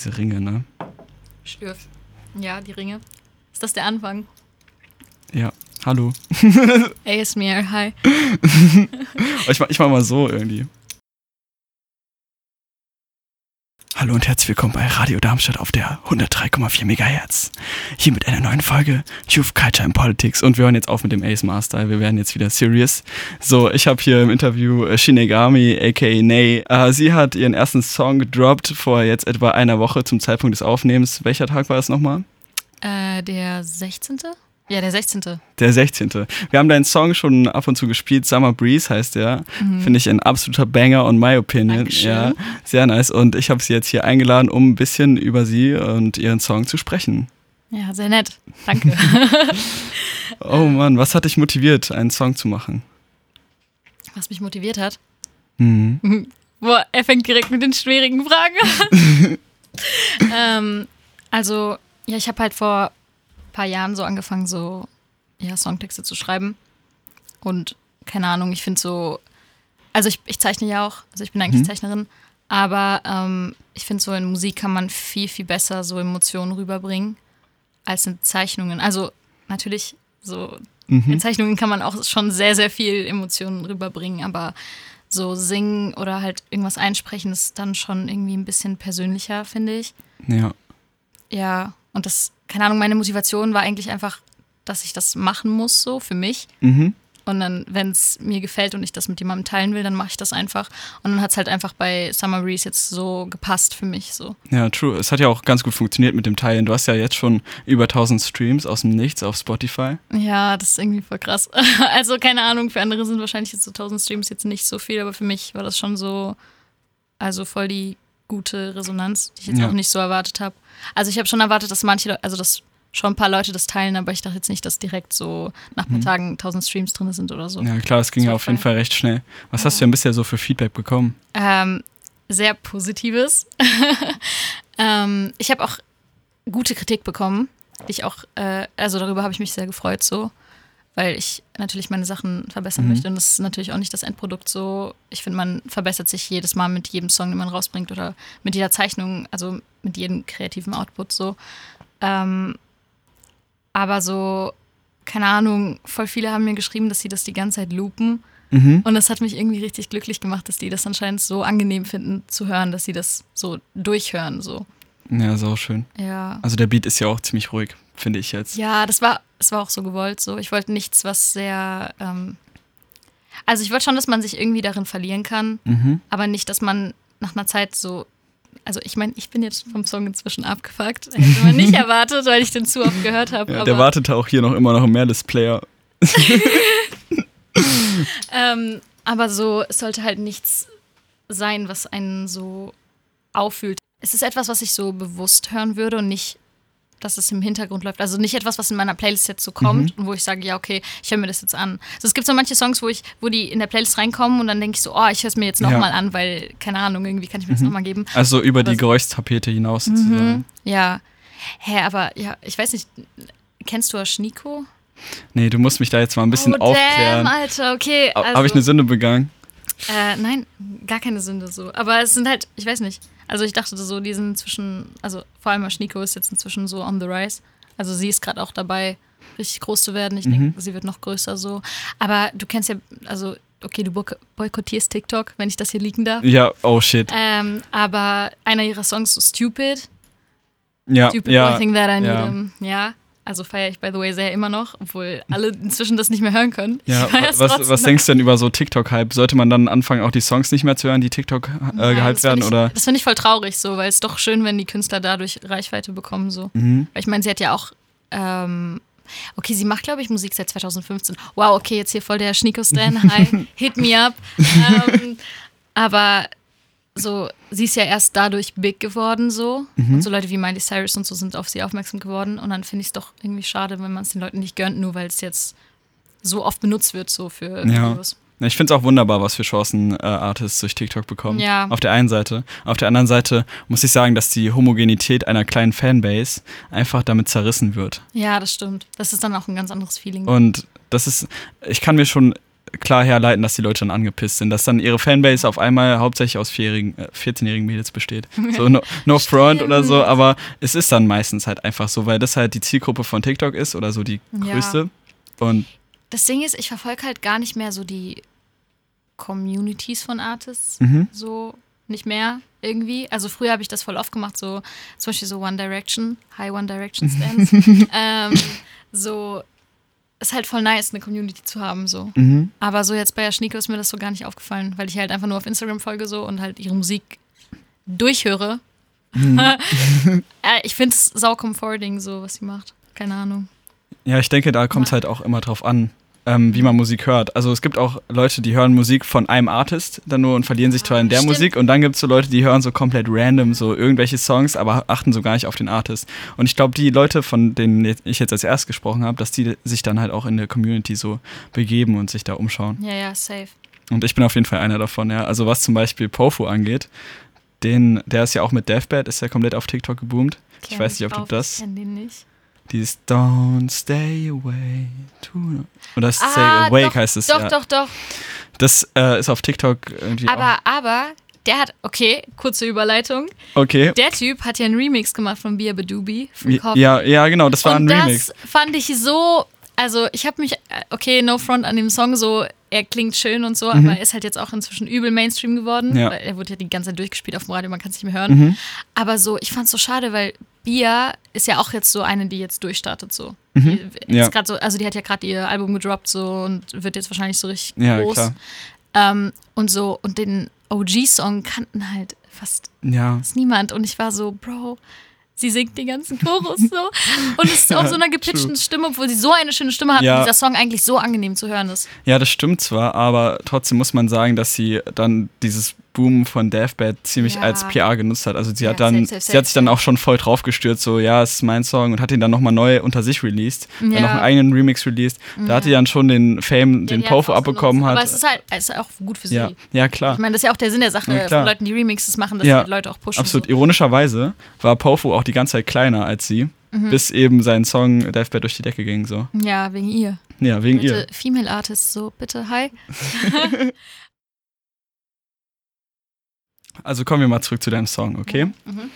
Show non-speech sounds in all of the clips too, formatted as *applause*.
diese Ringe, ne? Stürf. Ja, die Ringe. Ist das der Anfang? Ja. Hallo. *laughs* ASMR, hi. *laughs* ich, mach, ich mach mal so irgendwie. Hallo und herzlich willkommen bei Radio Darmstadt auf der 103,4 MHz. Hier mit einer neuen Folge Youth Culture and Politics und wir hören jetzt auf mit dem Ace Master. Wir werden jetzt wieder serious. So, ich habe hier im Interview äh, Shinigami aka Ney. Uh, sie hat ihren ersten Song gedroppt vor jetzt etwa einer Woche zum Zeitpunkt des Aufnehmens. Welcher Tag war es nochmal? Äh, der 16. Ja, der 16. Der 16. Wir haben deinen Song schon ab und zu gespielt. Summer Breeze heißt der. Mhm. Finde ich ein absoluter Banger on my opinion. Dankeschön. Ja, sehr nice. Und ich habe sie jetzt hier eingeladen, um ein bisschen über sie und ihren Song zu sprechen. Ja, sehr nett. Danke. *laughs* oh Mann, was hat dich motiviert, einen Song zu machen? Was mich motiviert hat? Mhm. *laughs* Boah, er fängt direkt mit den schwierigen Fragen an. *laughs* ähm, also, ja, ich habe halt vor paar Jahren so angefangen, so ja, Songtexte zu schreiben. Und keine Ahnung, ich finde so, also ich, ich zeichne ja auch, also ich bin eigentlich mhm. Zeichnerin, aber ähm, ich finde so in Musik kann man viel, viel besser so Emotionen rüberbringen als in Zeichnungen. Also natürlich, so mhm. in Zeichnungen kann man auch schon sehr, sehr viel Emotionen rüberbringen, aber so singen oder halt irgendwas einsprechen ist dann schon irgendwie ein bisschen persönlicher, finde ich. Ja. Ja, und das, keine Ahnung, meine Motivation war eigentlich einfach, dass ich das machen muss, so für mich. Mhm. Und dann, wenn es mir gefällt und ich das mit jemandem teilen will, dann mache ich das einfach. Und dann hat es halt einfach bei Summer Breeze jetzt so gepasst für mich. So. Ja, true. Es hat ja auch ganz gut funktioniert mit dem Teilen. Du hast ja jetzt schon über 1000 Streams aus dem Nichts auf Spotify. Ja, das ist irgendwie voll krass. *laughs* Also, keine Ahnung, für andere sind wahrscheinlich jetzt so 1000 Streams jetzt nicht so viel, aber für mich war das schon so, also voll die gute Resonanz, die ich jetzt ja. auch nicht so erwartet habe. Also ich habe schon erwartet, dass manche, also dass schon ein paar Leute das teilen, aber ich dachte jetzt nicht, dass direkt so nach ein paar mhm. Tagen 1000 Streams drin sind oder so. Ja, klar, es ging ja auf jeden Fall recht schnell. Was ja. hast du denn bisher so für Feedback bekommen? Ähm, sehr positives. *laughs* ähm, ich habe auch gute Kritik bekommen, die ich auch, äh, also darüber habe ich mich sehr gefreut so weil ich natürlich meine Sachen verbessern mhm. möchte. Und das ist natürlich auch nicht das Endprodukt so. Ich finde, man verbessert sich jedes Mal mit jedem Song, den man rausbringt oder mit jeder Zeichnung, also mit jedem kreativen Output so. Ähm, aber so, keine Ahnung, voll viele haben mir geschrieben, dass sie das die ganze Zeit loopen. Mhm. Und das hat mich irgendwie richtig glücklich gemacht, dass die das anscheinend so angenehm finden zu hören, dass sie das so durchhören. So. Ja, so schön. Ja. Also der Beat ist ja auch ziemlich ruhig finde ich jetzt. Ja, das war, es war auch so gewollt so. Ich wollte nichts, was sehr. Ähm also ich wollte schon, dass man sich irgendwie darin verlieren kann, mhm. aber nicht, dass man nach einer Zeit so. Also ich meine, ich bin jetzt vom Song inzwischen abgefuckt. *laughs* Hätte man nicht erwartet, weil ich den zu oft gehört habe. Ja, der wartete auch hier noch immer noch im Mehrless-Player. *laughs* ähm, aber so, es sollte halt nichts sein, was einen so auffühlt. Es ist etwas, was ich so bewusst hören würde und nicht dass es im Hintergrund läuft. Also nicht etwas, was in meiner Playlist jetzt so kommt mhm. und wo ich sage, ja, okay, ich höre mir das jetzt an. Also es gibt so manche Songs, wo ich, wo die in der Playlist reinkommen und dann denke ich so, oh, ich höre es mir jetzt nochmal ja. an, weil, keine Ahnung, irgendwie kann ich mir mhm. das nochmal geben. Also über aber die Geräuschtapete hinaus mhm. sozusagen. Ja. Hä, aber ja, ich weiß nicht, kennst du Schnico? Nee, du musst mich da jetzt mal ein bisschen oh, aufklären. Damn, Alter, okay. Also, Habe ich eine Sünde begangen? Äh, nein, gar keine Sünde so. Aber es sind halt, ich weiß nicht. Also ich dachte so, die sind inzwischen, also vor allem Schnico ist jetzt inzwischen so on the rise. Also sie ist gerade auch dabei, richtig groß zu werden. Ich mhm. denke, sie wird noch größer so. Aber du kennst ja, also okay, du boykottierst TikTok, wenn ich das hier liegen darf. Ja, oh shit. Ähm, aber einer ihrer Songs, so Stupid. Ja, Stupid ja, I think that I need ja. him. Ja, also feiere ich, by the way, sehr immer noch, obwohl alle inzwischen das nicht mehr hören können. Ja, was, was denkst du denn über so TikTok-Hype? Sollte man dann anfangen, auch die Songs nicht mehr zu hören, die TikTok äh, gehypt werden? Ich, oder? Das finde ich voll traurig so, weil es doch schön, wenn die Künstler dadurch Reichweite bekommen. So. Mhm. Weil ich meine, sie hat ja auch. Ähm, okay, sie macht, glaube ich, Musik seit 2015. Wow, okay, jetzt hier voll der Schnico-Stan. Hi, *laughs* hit me up. ähm, aber so, sie ist ja erst dadurch big geworden so. Mhm. Und so Leute wie Miley Cyrus und so sind auf sie aufmerksam geworden. Und dann finde ich es doch irgendwie schade, wenn man es den Leuten nicht gönnt, nur weil es jetzt so oft benutzt wird, so für ja. Videos. Ich finde es auch wunderbar, was für Chancen äh, Artists durch TikTok bekommen. Ja. Auf der einen Seite. Auf der anderen Seite muss ich sagen, dass die Homogenität einer kleinen Fanbase einfach damit zerrissen wird. Ja, das stimmt. Das ist dann auch ein ganz anderes Feeling. Und das ist, ich kann mir schon klar herleiten, dass die Leute dann angepisst sind, dass dann ihre Fanbase auf einmal hauptsächlich aus 14-jährigen Mädels besteht. *laughs* So no, no front oder so, aber es ist dann meistens halt einfach so, weil das halt die Zielgruppe von TikTok ist oder so die größte. Ja. Und das Ding ist, ich verfolge halt gar nicht mehr so die Communities von Artists, mhm. so nicht mehr irgendwie. Also früher habe ich das voll oft gemacht, so zum Beispiel so One Direction, High One Direction Stands. *laughs* ähm, so ist halt voll nice, eine Community zu haben, so. Mhm. Aber so jetzt bei Yashniko ist mir das so gar nicht aufgefallen, weil ich halt einfach nur auf Instagram folge so und halt ihre Musik durchhöre. Mhm. *laughs* ich finde es sau comforting, so was sie macht. Keine Ahnung. Ja, ich denke, da kommt es halt auch immer drauf an, ähm, wie man Musik hört. Also es gibt auch Leute, die hören Musik von einem Artist dann nur und verlieren sich zwar in der Stimmt. Musik und dann gibt es so Leute, die hören so komplett random so irgendwelche Songs, aber achten so gar nicht auf den Artist. Und ich glaube, die Leute, von denen ich jetzt als erst gesprochen habe, dass die sich dann halt auch in der Community so begeben und sich da umschauen. Ja, ja, safe. Und ich bin auf jeden Fall einer davon, ja. Also was zum Beispiel Pofu angeht, den, der ist ja auch mit Deathbed, ist ja komplett auf TikTok geboomt. Ich weiß nicht, ob du das. Ich kenn den nicht. Dieses Don't stay away. Oder Stay ah, Awake doch, heißt es. Doch, ja. doch, doch. Das äh, ist auf TikTok irgendwie. Aber, auch. aber, der hat, okay, kurze Überleitung. Okay. Der Typ hat ja einen Remix gemacht von Bia Badubi. Ja, ja, genau, das war Und ein Remix. Das fand ich so, also ich habe mich, okay, no front an dem Song so, er klingt schön und so, mhm. aber er ist halt jetzt auch inzwischen übel Mainstream geworden. Ja. Weil er wurde ja die ganze Zeit durchgespielt auf dem Radio, man kann es nicht mehr hören. Mhm. Aber so, ich fand es so schade, weil Bia ist ja auch jetzt so eine, die jetzt durchstartet so. Mhm. ja. so also die hat ja gerade ihr Album gedroppt so und wird jetzt wahrscheinlich so richtig ja, groß. Ähm, und so, und den OG-Song kannten halt fast, ja. fast niemand. Und ich war so, Bro, sie singt den ganzen Chorus so. Und es ist auf so einer gepitchten Stimme, obwohl sie so eine schöne Stimme hat ja. und dieser Song eigentlich so angenehm zu hören ist. Ja, das stimmt zwar, aber trotzdem muss man sagen, dass sie dann dieses Boom von Deathbed ziemlich ja. als PR genutzt hat. Also sie ja, hat dann, safe, safe, safe, sie hat sich dann auch schon voll drauf gestürzt, so ja, es ist mein Song und hat ihn dann nochmal neu unter sich released, ja. dann noch einen eigenen Remix released. Da hat sie dann schon den Fame, den Pofo abbekommen hat. Aber es ist halt es ist auch gut für sie. Ja, ja klar. Ich meine, das ist ja auch der Sinn der Sache von Leuten, die Remixes machen, dass die Leute auch pushen. Absolut. So. Ironischerweise war Pofo auch die ganze Zeit kleiner als sie, mhm. bis eben sein Song Deathbed durch die Decke ging. So. Ja, wegen ihr. Ja, wegen bitte, ihr. Female Artist, so bitte, hi. *laughs* *laughs* Also kommen wir mal zurück zu deinem Song, okay? Mhm.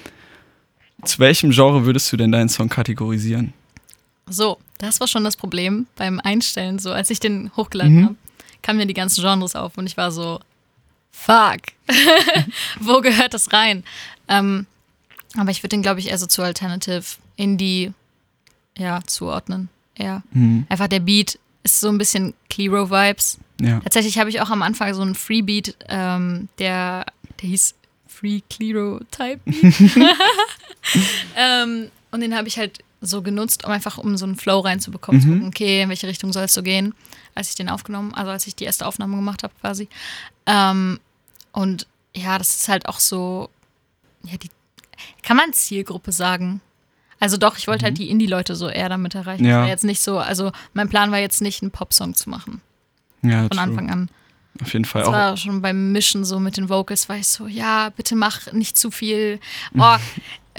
Zu welchem Genre würdest du denn deinen Song kategorisieren? So, das war schon das Problem beim Einstellen. So, als ich den hochgeladen mhm. habe, kamen mir die ganzen Genres auf und ich war so, fuck, *laughs* wo gehört das rein? Ähm, aber ich würde den, glaube ich, eher so zu Alternative Indie ja, zuordnen. Ja. Mhm. Einfach der Beat ist so ein bisschen Clearo-Vibes. Ja. Tatsächlich habe ich auch am Anfang so einen Freebeat, ähm, der der hieß Free Clero Type. *laughs* ähm, und den habe ich halt so genutzt, um einfach um so einen Flow reinzubekommen. Mhm. Gucken, okay, in welche Richtung soll es so gehen, als ich den aufgenommen, also als ich die erste Aufnahme gemacht habe quasi. Ähm, und ja, das ist halt auch so, ja, die, kann man Zielgruppe sagen? Also doch, ich wollte halt mhm. halt die Indie-Leute so eher damit erreichen. Ja. jetzt nicht so, also mein Plan war jetzt nicht, einen Popsong zu machen. Ja, von true. Anfang an. Auf jeden Fall das auch. war schon beim Mischen so mit den Vocals, war ich so, ja, bitte mach nicht zu viel. Oh,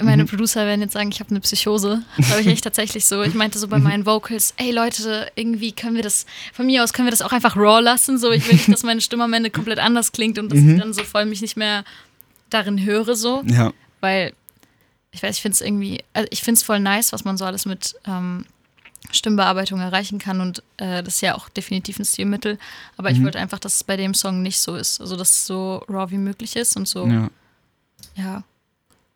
meine mhm. Producer werden jetzt sagen, ich habe eine Psychose. Das habe ich echt tatsächlich so. Ich meinte so bei mhm. meinen Vocals, ey Leute, irgendwie können wir das, von mir aus können wir das auch einfach raw lassen. So, ich will nicht, dass meine Stimme am Ende komplett anders klingt und dass mhm. ich dann so voll mich nicht mehr darin höre, so. Ja. Weil, ich weiß, ich finde es irgendwie, also ich finde es voll nice, was man so alles mit ähm, Stimmbearbeitung erreichen kann und äh, das ist ja auch definitiv ein Stilmittel. Aber mhm. ich wollte einfach, dass es bei dem Song nicht so ist. Also, dass es so raw wie möglich ist und so. Ja. ja.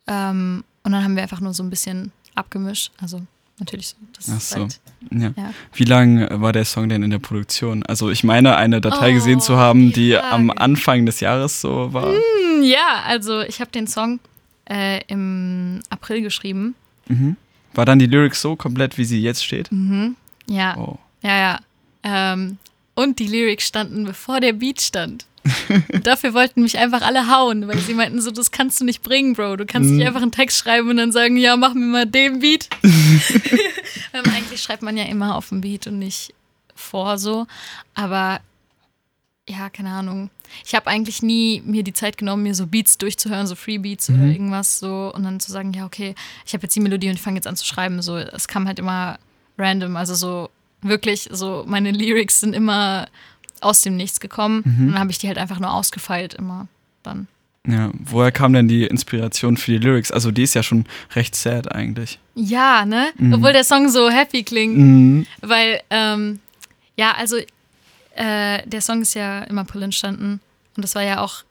Ähm, und dann haben wir einfach nur so ein bisschen abgemischt. Also, natürlich so. Ach so. Halt, ja. ja. Wie lange war der Song denn in der Produktion? Also, ich meine, eine Datei oh, gesehen zu haben, die Frage. am Anfang des Jahres so war. Mm, ja, also, ich habe den Song äh, im April geschrieben. Mhm. War dann die Lyrics so komplett, wie sie jetzt steht? Mhm. Ja. Oh. Ja, ja. Ähm, und die Lyrics standen, bevor der Beat stand. *laughs* Dafür wollten mich einfach alle hauen, weil sie meinten so, das kannst du nicht bringen, Bro. Du kannst nicht mhm. einfach einen Text schreiben und dann sagen, ja, mach mir mal den Beat. weil *laughs* *laughs* eigentlich schreibt man ja immer auf dem Beat und nicht vor so. Aber ja, keine Ahnung ich habe eigentlich nie mir die Zeit genommen, mir so Beats durchzuhören, so Free Beats mhm. oder irgendwas so und dann zu sagen, ja, okay, ich habe jetzt die Melodie und ich fange jetzt an zu schreiben. So, es kam halt immer random, also so wirklich, so meine Lyrics sind immer aus dem Nichts gekommen. Mhm. Und dann habe ich die halt einfach nur ausgefeilt immer dann. Ja, woher kam denn die Inspiration für die Lyrics? Also die ist ja schon recht sad eigentlich. Ja, ne? Mhm. Obwohl der Song so happy klingt. Mhm. Weil, ähm, ja, also äh, der Song ist ja im April entstanden. Und das war ja auch,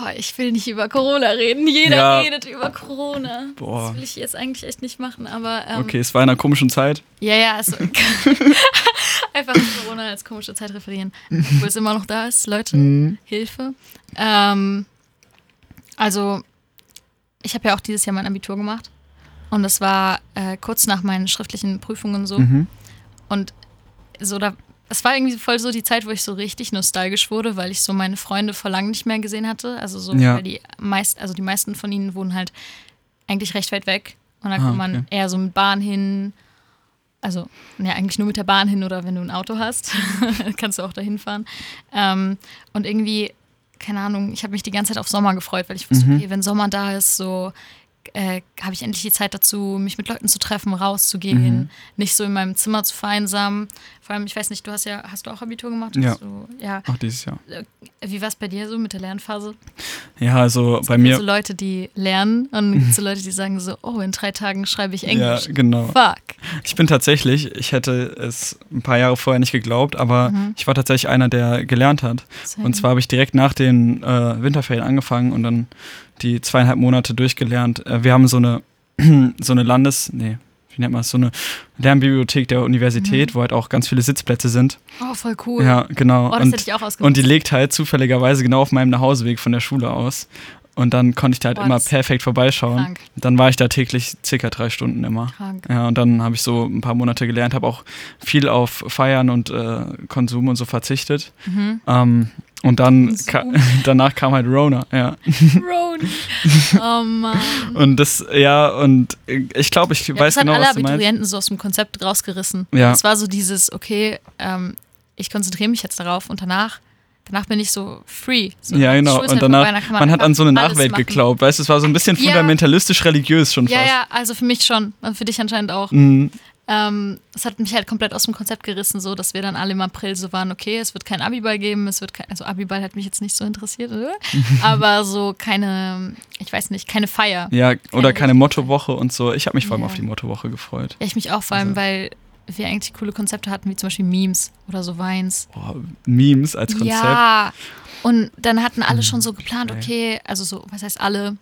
oh, ich will nicht über Corona reden. Jeder Ja. redet über Corona. Boah. Das will ich jetzt eigentlich echt nicht machen, aber ähm, Okay, es war in einer komischen Zeit. ja, ja, also *laughs* *laughs* einfach Corona als komische Zeit referieren. Obwohl es immer noch da ist, Leute, Mhm. Hilfe. Ähm, also, ich habe ja auch dieses Jahr mein Abitur gemacht. Und das war äh, kurz nach meinen schriftlichen Prüfungen so. Mhm. Und so da, es war irgendwie voll so die Zeit, wo ich so richtig nostalgisch wurde, weil ich so meine Freunde vor langem nicht mehr gesehen hatte. Also so, Ja. weil die meist, also die meisten von ihnen wohnen halt eigentlich recht weit weg. Und da Ah, kommt man okay. eher so mit Bahn hin. Also, ja, eigentlich nur mit der Bahn hin oder wenn du ein Auto hast, *laughs* kannst du auch dahin fahren. Ähm, und irgendwie, keine Ahnung, ich habe mich die ganze Zeit auf Sommer gefreut, weil ich wusste, Mhm. okay, wenn Sommer da ist, so äh, habe ich endlich die Zeit dazu, mich mit Leuten zu treffen, rauszugehen, Mhm. nicht so in meinem Zimmer zu vereinsamen. Vor allem, ich weiß nicht, du hast ja, hast du auch Abitur gemacht? Ja. Du, ja. Auch dieses Jahr. Wie war es bei dir so mit der Lernphase? Ja, also bei Es gibt mir. so Leute, die lernen und *laughs* es so Leute, die sagen so, oh, in drei Tagen schreibe ich Ja, Englisch. genau. Fuck. Ich bin tatsächlich, ich hätte es ein paar Jahre vorher nicht geglaubt, aber Mhm. ich war tatsächlich einer, der gelernt hat. Und zwar habe ich direkt nach den äh, Winterferien angefangen und dann die zweieinhalb Monate durchgelernt. Äh, wir haben so eine, *clears throat* so eine Landes-, nee, wie nennt man es, so eine Lernbibliothek der Universität, wo halt auch ganz viele Sitzplätze sind. Oh, voll cool. Ja, genau. Oh, das und, hätte ich auch ausgesucht. und die legt halt zufälligerweise genau auf meinem Nachhauseweg von der Schule aus. Und dann konnte ich da halt Boah, immer perfekt vorbeischauen. Krank, Dann war ich da täglich circa drei Stunden immer. krank. Ja, und dann habe ich so ein paar Monate gelernt, habe auch viel auf Feiern und äh, Konsum und so verzichtet. Mhm. Ähm, und dann ka *laughs* danach kam halt Rona, ja. Ron. *laughs* Oh Mann. Und das, ja, und ich glaube, ich Ja, weiß das hat genau, alle was du meinst. Abiturienten so aus dem Konzept rausgerissen. Ja. Es war so dieses, okay, ähm, ich konzentriere mich jetzt darauf und danach, danach bin ich so free. So, Ja, genau. Und danach, kann man, hat an so eine Nachwelt machen. geglaubt, weißt du, es war so ein bisschen Ja. fundamentalistisch-religiös schon Ja, fast. ja, also für mich schon und für dich anscheinend auch. Mhm. Ähm, es hat mich halt komplett aus dem Konzept gerissen, so dass wir dann alle im April so waren, okay, es wird kein Abiball geben, es wird kein, also Abiball hat mich jetzt nicht so interessiert, äh? *laughs* aber so keine, ich weiß nicht, keine Feier. Ja, oder keine Mottowoche und so. Ich habe mich vor allem Ja. auf die Mottowoche gefreut. Ja, ich mich auch vor allem, Also- weil wir eigentlich coole Konzepte hatten, wie zum Beispiel Memes oder so Vines. Boah, Memes als Konzept. Ja, und dann hatten alle schon so geplant, okay, also so, was heißt alle?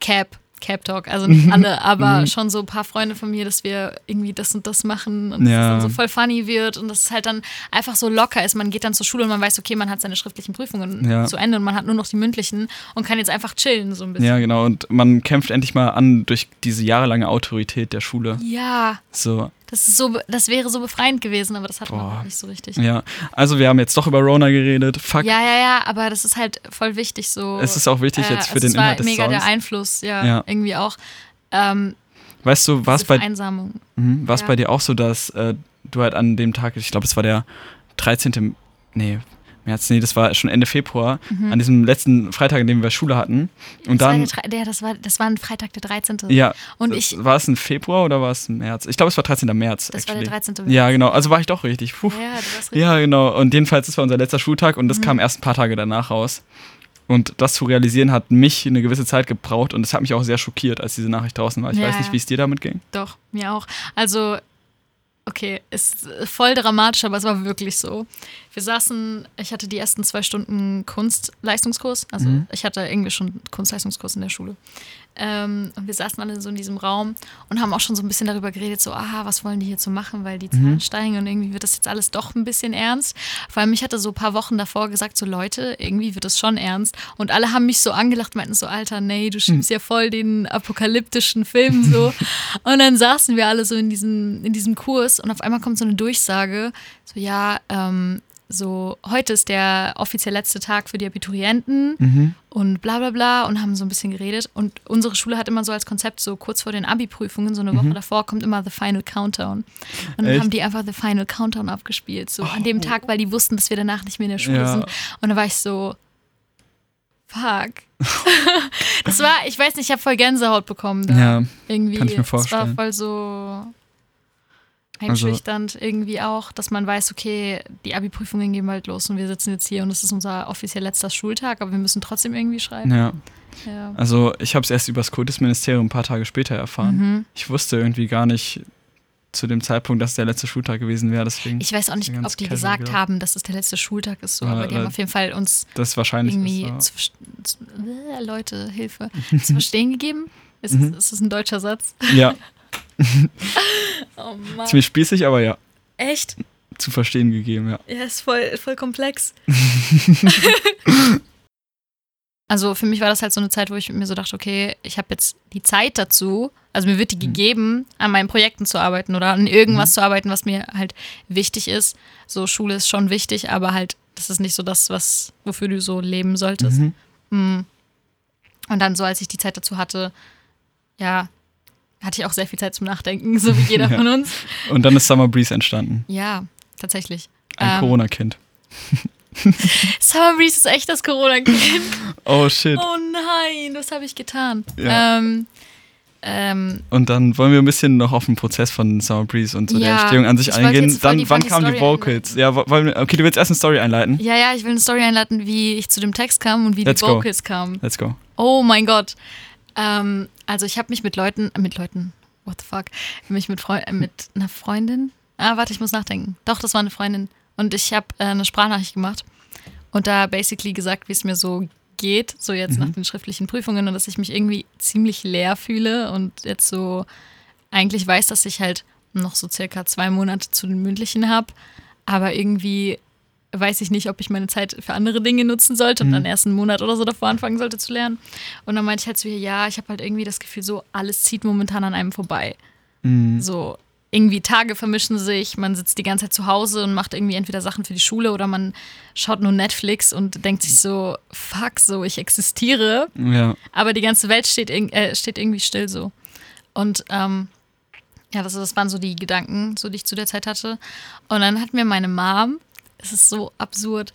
Cap, Cap Talk, also *laughs* nicht alle, aber Mhm. schon so ein paar Freunde von mir, dass wir irgendwie das und das machen und Ja. dass es dann so voll funny wird und dass es halt dann einfach so locker ist. Man geht dann zur Schule und man weiß, okay, man hat seine schriftlichen Prüfungen Ja. zu Ende und man hat nur noch die mündlichen und kann jetzt einfach chillen so ein bisschen. Ja, genau. Und man kämpft endlich mal an durch diese jahrelange Autorität der Schule. Ja, So, das ist so, das wäre so befreiend gewesen, aber das hat man Boah. auch nicht so richtig. ja. Also wir haben jetzt doch über Rona geredet. Fuck. Ja, ja, ja, aber das ist halt voll wichtig so. Es ist auch wichtig äh, jetzt für also den es war Inhalt des mega Songs. der Einfluss, ja, Ja. irgendwie auch. Ähm, Weißt du, war es bei, mhm, ja. bei dir auch so, dass äh, du halt an dem Tag, ich glaube, es war der 13. Nee, März, nee, das war schon Ende Februar, an diesem letzten Freitag, an dem wir Schule hatten. Und Mhm. das war dann, der, drei- der, das, war, das war ein Freitag, der 13. ja, Und das- ich, war es ein Februar oder war es ein März? Ich glaube, es war 13. März. das war actually. der 13. Ja, genau. Also war ich doch richtig. Puh. Ja, richtig. Ja, genau. Und jedenfalls, das war unser letzter Schultag und Mhm. das kam erst ein paar Tage danach raus. Und das zu realisieren hat mich eine gewisse Zeit gebraucht und es hat mich auch sehr schockiert, als diese Nachricht draußen war. Ich Ja, weiß nicht, wie es dir damit ging. Doch, mir auch. Also, okay, ist voll dramatisch, aber es war wirklich so. Wir saßen, ich hatte die ersten zwei Stunden Kunstleistungskurs. Also, Mhm. ich hatte irgendwie schon Kunstleistungskurs in der Schule. Ähm, und wir saßen alle so in diesem Raum und haben auch schon so ein bisschen darüber geredet, so, aha, was wollen die hier so machen, weil die Zahlen Mhm. steigen und irgendwie wird das jetzt alles doch ein bisschen ernst. Vor allem, ich hatte so ein paar Wochen davor gesagt, so Leute, irgendwie wird das schon ernst. Und alle haben mich so angelacht, meinten so, Alter, nee, du schiebst ja voll den apokalyptischen Film so. *laughs* und dann saßen wir alle so in diesem, in diesem Kurs und auf einmal kommt so eine Durchsage, so, ja, ähm, so, heute ist der offiziell letzte Tag für die Abiturienten Mhm. und bla bla bla und haben so ein bisschen geredet. Und unsere Schule hat immer so als Konzept, so kurz vor den Abi-Prüfungen, so eine Woche davor, kommt immer The Final Countdown. Und dann Mhm. Echt? haben die einfach The Final Countdown abgespielt, so an dem Tag, weil die wussten, dass wir danach nicht mehr in der Schule Ja. sind. Und da war ich so, fuck. *laughs* das war, ich weiß nicht, ich habe voll Gänsehaut bekommen da. Ja, Irgendwie. kann ich mir Es war vorstellen. voll so. Einschüchternd irgendwie auch, dass man weiß, okay, die Abi-Prüfungen gehen bald los und wir sitzen jetzt hier und es ist unser offiziell letzter Schultag, aber wir müssen trotzdem irgendwie schreiben. Ja. Ja. Also ich habe es erst über das Kultusministerium ein paar Tage später erfahren. Mhm. Ich wusste irgendwie gar nicht zu dem Zeitpunkt, dass der letzte Schultag gewesen wäre. Deswegen Ich weiß auch nicht, ob die gesagt gedacht. haben, dass es der letzte Schultag ist, so, Ja, aber die äh, haben auf jeden Fall uns das wahrscheinlich irgendwie ist, zu, verst- zu, äh, Leute, Hilfe, *laughs* zu verstehen gegeben. Ist, Mhm. ist das ein deutscher Satz? ja. *laughs* *laughs* Oh Mann. Ziemlich spießig, aber ja, Echt? zu verstehen gegeben, ja. Ja, ist voll, voll komplex. *laughs* also für mich war das halt so eine Zeit, wo ich mir so dachte, okay, ich habe jetzt die Zeit dazu, also mir wird die gegeben, an meinen Projekten zu arbeiten oder an irgendwas Mhm. zu arbeiten, was mir halt wichtig ist. So Schule ist schon wichtig, aber halt, das ist nicht so das, was, wofür du so leben solltest. Mhm. Mm. Und dann so, als ich die Zeit dazu hatte, ja, hatte ich auch sehr viel Zeit zum Nachdenken, *laughs* so wie jeder Ja. von uns. Und dann ist Summer Breeze entstanden. Ja, tatsächlich. Ein Ähm, Corona-Kind. *laughs* Summer Breeze ist echt das Corona-Kind. *laughs* Oh shit. Oh nein, was habe ich getan? Ja. Ähm, ähm, Und dann wollen wir ein bisschen noch auf den Prozess von Summer Breeze und so der Ja, Entstehung an sich eingehen. Dann, wann kamen die Vocals? Ja, wo- wollen wir, okay, du willst erst eine Story einleiten. ja, ja, ich will eine Story einleiten, wie ich zu dem Text kam und wie Let's die go. Vocals kamen. Let's go. Oh mein Gott. Ähm, also ich habe mich mit Leuten, äh, mit Leuten, what the fuck, mich mit, Freu äh, mit einer Freundin, ah, warte, ich muss nachdenken. Doch, das war eine Freundin. Und ich habe äh, eine Sprachnachricht gemacht und da basically gesagt, wie es mir so geht, so jetzt Mhm. nach den schriftlichen Prüfungen und dass ich mich irgendwie ziemlich leer fühle und jetzt so eigentlich weiß, dass ich halt noch so circa zwei Monate zu den mündlichen habe, aber irgendwie weiß ich nicht, ob ich meine Zeit für andere Dinge nutzen sollte und Mhm. dann erst einen Monat oder so davor anfangen sollte zu lernen. Und dann meinte ich halt ihr, ja, ich habe halt irgendwie das Gefühl, so alles zieht momentan an einem vorbei. Mhm. So irgendwie Tage vermischen sich, man sitzt die ganze Zeit zu Hause und macht irgendwie entweder Sachen für die Schule oder man schaut nur Netflix und denkt sich so, fuck, so ich existiere, Ja. aber die ganze Welt steht, äh, steht irgendwie still so. Und ähm, ja, das, das waren so die Gedanken, so die ich zu der Zeit hatte. Und dann hat mir meine Mom, es ist so absurd,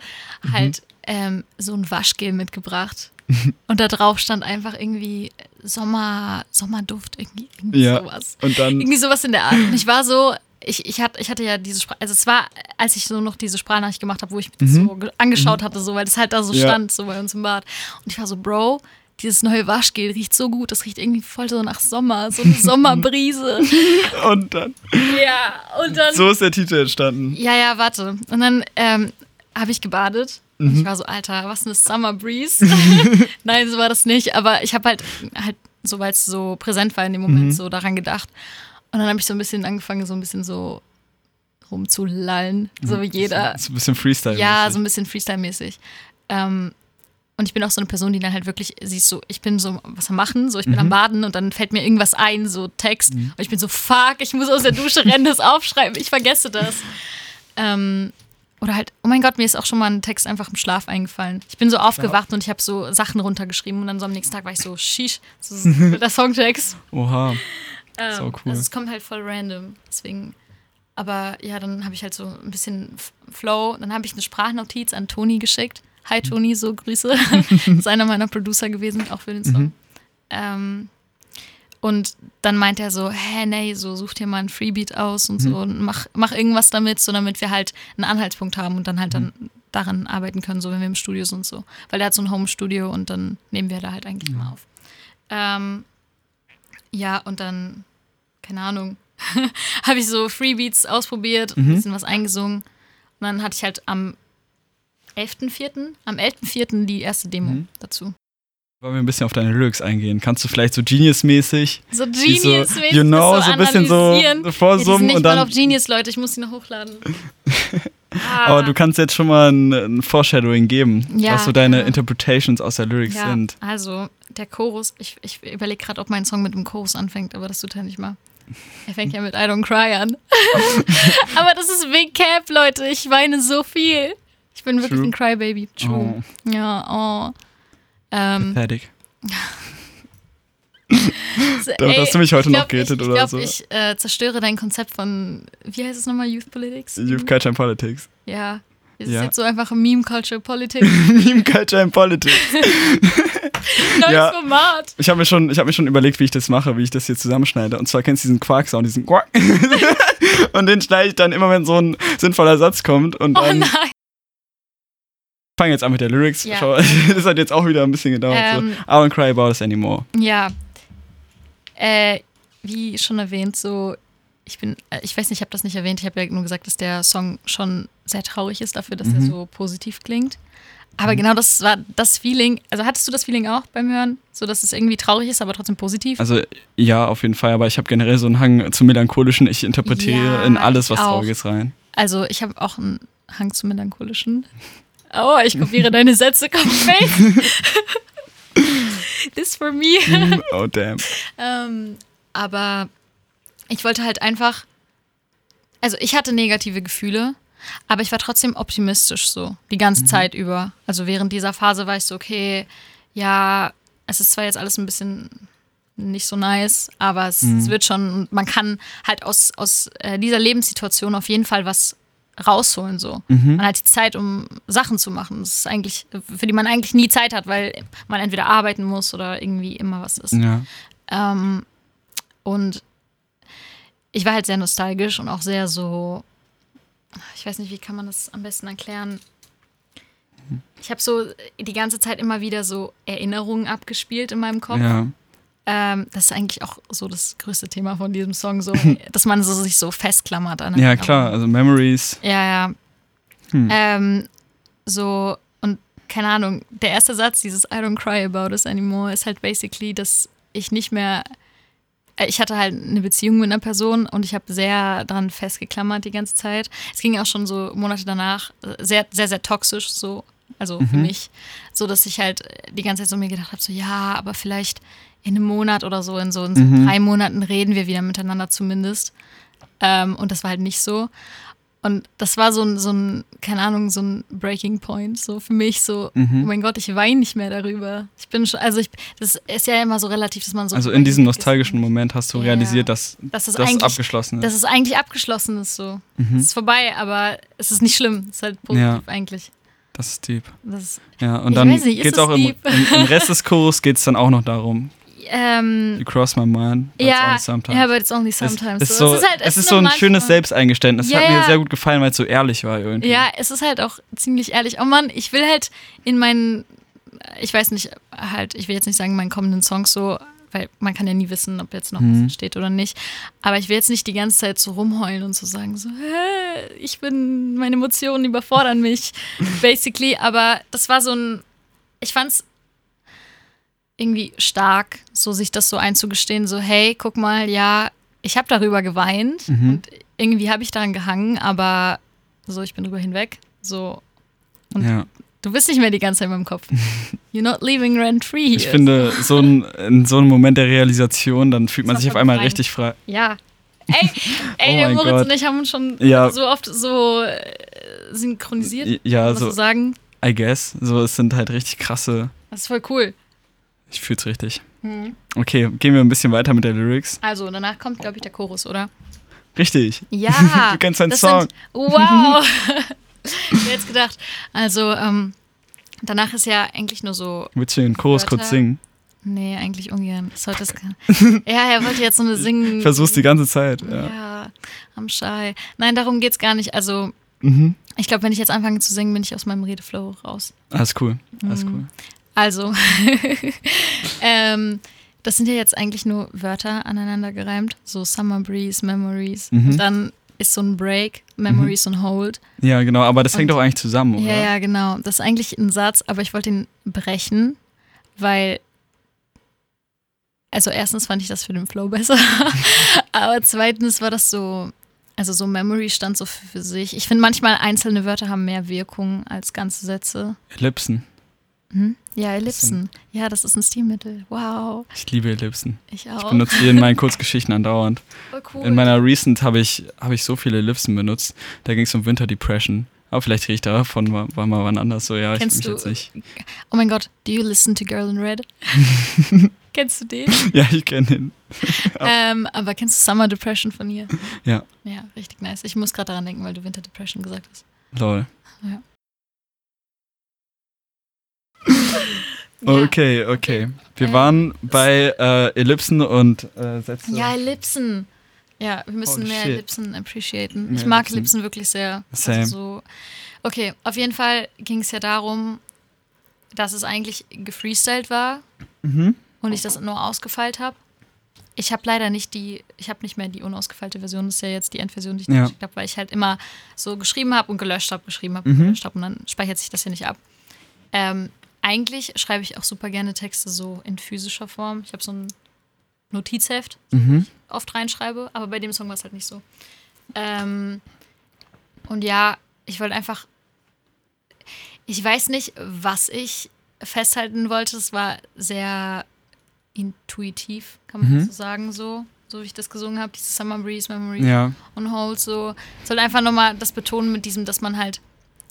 halt ähm, so ein Waschgel mitgebracht. *laughs* Und da drauf stand einfach irgendwie Sommer, Sommerduft, irgendwie, irgendwie Ja. sowas. Und dann. Irgendwie sowas in der Art. Und ich war so, ich, ich, hatte, ich hatte ja diese Sprache, also es war, als ich so noch diese Sprachnachricht gemacht habe, wo ich mir das so ge- angeschaut hatte, so, weil das halt da so Mhm. Ja. stand, so bei uns im Bad. Und ich war so, Bro, dieses neue Waschgel riecht so gut, das riecht irgendwie voll so nach Sommer, so eine *laughs* Sommerbrise. Und dann. ja, und dann. So ist der Titel entstanden. Ja, ja, warte. Und dann ähm, habe ich gebadet. Mhm. ich war so, Alter, was eine Summer Breeze. *laughs* Nein, so war das nicht. Aber ich habe halt, halt so weil es so präsent war in dem Moment, Mhm. so daran gedacht. Und dann habe ich so ein bisschen angefangen, so ein bisschen so rumzulallen, so wie jeder. So ein bisschen Freestyle. Ja, so ein bisschen Freestyle-mäßig. Ähm, und ich bin auch so eine Person, die dann halt wirklich, siehst so, ich bin so was am Machen, so ich bin am Baden und dann fällt mir irgendwas ein, so Text. Und ich bin so, fuck, ich muss aus der Dusche rennen, das aufschreiben, ich vergesse das. Ähm, oder halt, oh mein Gott, mir ist auch schon mal ein Text einfach im Schlaf eingefallen. Ich bin so aufgewacht und ich habe so Sachen runtergeschrieben und dann so am nächsten Tag war ich so, sheesh, so *laughs* der Songtext. Oha. Ähm, Sau cool. Also es kommt halt voll random. Deswegen. Aber ja, dann habe ich halt so ein bisschen Flow. Dann habe ich eine Sprachnotiz an Toni geschickt. Hi Toni, so Grüße. *laughs* ist einer meiner Producer gewesen, auch für den Song. Mhm. Ähm, und dann meint er so, hä, nee, so such dir mal einen Freebeat aus und so und mach, mach irgendwas damit, so damit wir halt einen Anhaltspunkt haben und dann halt dann daran arbeiten können, so wenn wir im Studio sind und so. Weil er hat so ein Home-Studio und dann nehmen wir da halt eigentlich immer auf. Ähm, ja, und dann, keine Ahnung, *laughs* habe ich so Freebeats ausprobiert, ein Mhm. bisschen was eingesungen. Und dann hatte ich halt am 11.04., am 11.04. die erste Demo Mhm. dazu. Wollen wir ein bisschen auf deine Lyrics eingehen? Kannst du vielleicht so Genius-mäßig? So die so, Genius-mäßig you know, so ein bisschen so, Ja, vorsummen nicht und mal dann. auf Genius, Leute, ich muss die noch hochladen. *laughs* Ah, Aber du kannst jetzt schon mal ein, ein Foreshadowing geben, Ja, was so deine klar. Interpretations aus der Lyrics ja, sind. also der Chorus, ich, ich überlege gerade, ob mein Song mit dem Chorus anfängt, aber das tut er nicht mal. Er fängt ja mit I Don't Cry an. *laughs* aber das ist Big Cap, Leute. Ich weine so viel. Ich bin wirklich True. ein Crybaby. True. Oh, Ja, oh. Ähm, pathetic. so, Damit hast du mich heute ich noch glaub, ich, ich oder glaub, so. Ich äh, zerstöre dein Konzept von, wie heißt es nochmal, Youth Politics? Youth Culture and Politics. Ja. Es Ja. ist jetzt so einfach Meme Culture Politics. *laughs* Meme Culture and Politics. *laughs* Neues Ja. Format. Ich habe mir, schon- ich hab mir schon überlegt, wie ich das mache, wie ich das hier zusammenschneide. Und zwar kennst du diesen Quark-Sound, diesen Quark. *laughs* und den schneide ich dann immer, wenn so ein sinnvoller Satz kommt. Und Oh dann nein. Fange jetzt an mit der Lyrics. Ja. Schau, *laughs* das hat jetzt auch wieder ein bisschen gedauert. Ähm, so. I don't cry about this anymore. Ja. Äh, wie schon erwähnt, so, ich bin, äh, ich weiß nicht, ich habe das nicht erwähnt, ich habe ja nur gesagt, dass der Song schon sehr traurig ist dafür, dass er Mhm. so positiv klingt. Aber genau das war das Feeling, also hattest du das Feeling auch beim Hören, so dass es irgendwie traurig ist, aber trotzdem positiv? Also ja, auf jeden Fall, aber ich habe generell so einen Hang zu melancholischen. Ich interpretiere Ja, in alles, was auch. Trauriges rein. Also ich habe auch einen Hang zu melancholischen. Oh, ich kopiere deine Sätze komplett. *laughs* This for me. oh damn. Ähm, aber ich wollte halt einfach. Also ich hatte negative Gefühle, aber ich war trotzdem optimistisch so die ganze Zeit über. Also während dieser Phase war ich so, okay, ja, es ist zwar jetzt alles ein bisschen nicht so nice, aber es, es wird schon, man kann halt aus, aus äh, dieser Lebenssituation auf jeden Fall was rausholen so. Man hat die Zeit, um Sachen zu machen. Das ist eigentlich, für die man eigentlich nie Zeit hat, weil man entweder arbeiten muss oder irgendwie immer was ist. Ja. Ähm, und ich war halt sehr nostalgisch und auch sehr so, ich weiß nicht, wie kann man das am besten erklären. Ich habe so die ganze Zeit immer wieder so Erinnerungen abgespielt in meinem Kopf. Ja. Ähm, das ist eigentlich auch so das größte Thema von diesem Song, so, *laughs* dass man so sich so festklammert an ja, klar, also Memories. Ja, ja. Hm. Ähm, so, und keine Ahnung, der erste Satz, dieses I don't cry about this anymore, ist halt basically, dass ich nicht mehr. äh, Ich hatte halt eine Beziehung mit einer Person und ich habe sehr dran festgeklammert die ganze Zeit. Es ging auch schon so Monate danach äh, sehr, sehr, sehr toxisch so, also für mich, so dass ich halt die ganze Zeit so mir gedacht habe, so ja, aber vielleicht in einem Monat oder so, in so, in so Mhm. drei Monaten reden wir wieder miteinander zumindest. Ähm, und das war halt nicht so. Und das war so ein, so ein, keine Ahnung, so ein Breaking Point, so für mich, so, Mhm. oh mein Gott, ich weine nicht mehr darüber. Ich bin schon, also ich, das ist ja immer so relativ, dass man so. Also in diesem hinweg ist. nostalgischen Moment hast du Ja. realisiert, dass dass es das eigentlich, abgeschlossen ist. dass es eigentlich abgeschlossen ist, so. Mhm. Es ist vorbei, aber es ist nicht schlimm. Es ist halt positiv Ja. eigentlich. Das ist deep. Das ist, Ja, und dann nicht, geht's es auch im, im, im Rest des Chorus geht es dann auch noch darum. ähm, You cross my mind. but it's ja, only sometimes. ja, but it's only Es- sometimes. Es ist so, es ist, halt, es ist so ein manchmal- schönes Selbsteingeständnis. Ja, hat mir sehr gut gefallen, weil es so ehrlich war irgendwie. Ja, es ist halt auch ziemlich ehrlich. Oh Mann, ich will halt in meinen, ich weiß nicht, halt, ich will jetzt nicht sagen, meinen kommenden Songs so, weil man kann ja nie wissen, ob jetzt noch Mhm. was steht oder nicht. Aber ich will jetzt nicht die ganze Zeit so rumheulen und so sagen, so, Hä, ich bin, meine Emotionen überfordern mich, *laughs* basically. Aber das war so ein, ich fand's irgendwie stark, so sich das so einzugestehen, so, hey, guck mal, ja, ich habe darüber geweint Mhm. und irgendwie habe ich daran gehangen, aber so, ich bin drüber hinweg. So, und Ja. Du bist nicht mehr die ganze Zeit in meinem Kopf. You're not leaving rent free. Ich finde, so ein, in so einem Moment der Realisation, dann fühlt man sich auf einmal befreiend. richtig frei. Ja. Ey, *laughs* ey Oh der Moritz Gott. und ich haben uns schon Ja. so oft so äh, synchronisiert. Ja, so, sagen. I guess. So, es sind halt richtig krasse. Das ist voll cool. Ich fühl's richtig. Mhm. Okay, gehen wir ein bisschen weiter mit der Lyrics. Also, danach kommt, glaube ich, der Chorus, oder? Richtig. Ja. *laughs* Du kennst deinen Song. Sind, wow. *laughs* *laughs* Wer jetzt gedacht? Also, ähm, danach ist ja eigentlich nur so Willst du den Chorus kurz singen? Nee, eigentlich ungern. Das sollte gar *laughs* Ja, er wollte jetzt so eine singen. Versuch's die ganze Zeit. Ja. Ja, am Shy. Nein, darum geht's gar nicht. Also, Mhm. ich glaube, wenn ich jetzt anfange zu singen, bin ich aus meinem Redeflow raus. Alles cool. Alles Mhm. cool. Also, *laughs* ähm, das sind ja jetzt eigentlich nur Wörter aneinander gereimt. So Summer Breeze, Memories. Mhm. Und dann ist so ein Break, Memories und Hold. Ja, genau, aber das hängt Und- doch eigentlich zusammen, oder? Ja, ja, genau. Das ist eigentlich ein Satz, aber ich wollte ihn brechen, weil. Also, erstens fand ich das für den Flow *laughs* besser. aber zweitens war das so. Also, so Memory stand so für sich. Ich finde, manchmal einzelne Wörter haben mehr Wirkung als ganze Sätze. Ellipsen. Hm? Ja, Ellipsen. Ja, das ist ein Stilmittel. Wow. Ich liebe Ellipsen. Ich Ich auch. benutze die in meinen Kurzgeschichten andauernd. Voll cool. In meiner Recent habe ich, hab ich so viele Ellipsen benutzt. Da ging es um Winter Depression. Aber vielleicht rede ich davon war, war mal wann anders so. Ja, Kennst ich mich du- jetzt nicht. oh mein Gott, do you listen to Girl in Red? *laughs* kennst du den? *laughs* Ja, ich kenne den. *laughs* ähm, aber kennst du Summer Depression von ihr? Ja. Ja, richtig nice. Ich muss gerade daran denken, weil du Winter Depression gesagt hast. Lol. Ja. Okay, okay. Wir Ähm, waren bei äh, Ellipsen und äh, Sätze. Ja, Ellipsen. Ja, wir müssen Holy mehr shit. Lipsen appreciaten. Mehr ich mag Lipsen. Lipsen wirklich sehr. Same. Also so. Okay, auf jeden Fall ging es ja darum, dass es eigentlich gefreestylt war Mhm. und ich das nur ausgefeilt habe. Ich habe leider nicht die, ich habe nicht mehr die unausgefeilte Version, das ist ja jetzt die Endversion, die ich Ja. geschickt habe, weil ich halt immer so geschrieben habe und gelöscht habe, geschrieben habe Mhm. und gelöscht habe und dann speichert sich das hier nicht ab. Ähm, eigentlich schreibe ich auch super gerne Texte so in physischer Form. Ich habe so ein Notizheft, Mhm. oft reinschreibe, aber bei dem Song war es halt nicht so. Ähm, und ja, ich wollte einfach, ich weiß nicht, was ich festhalten wollte. Es war sehr intuitiv, kann man Mhm. so sagen, so, so wie ich das gesungen habe, diese Summer Breeze Memory Ja. und Hold, so. Ich soll einfach nochmal das betonen mit diesem, dass man halt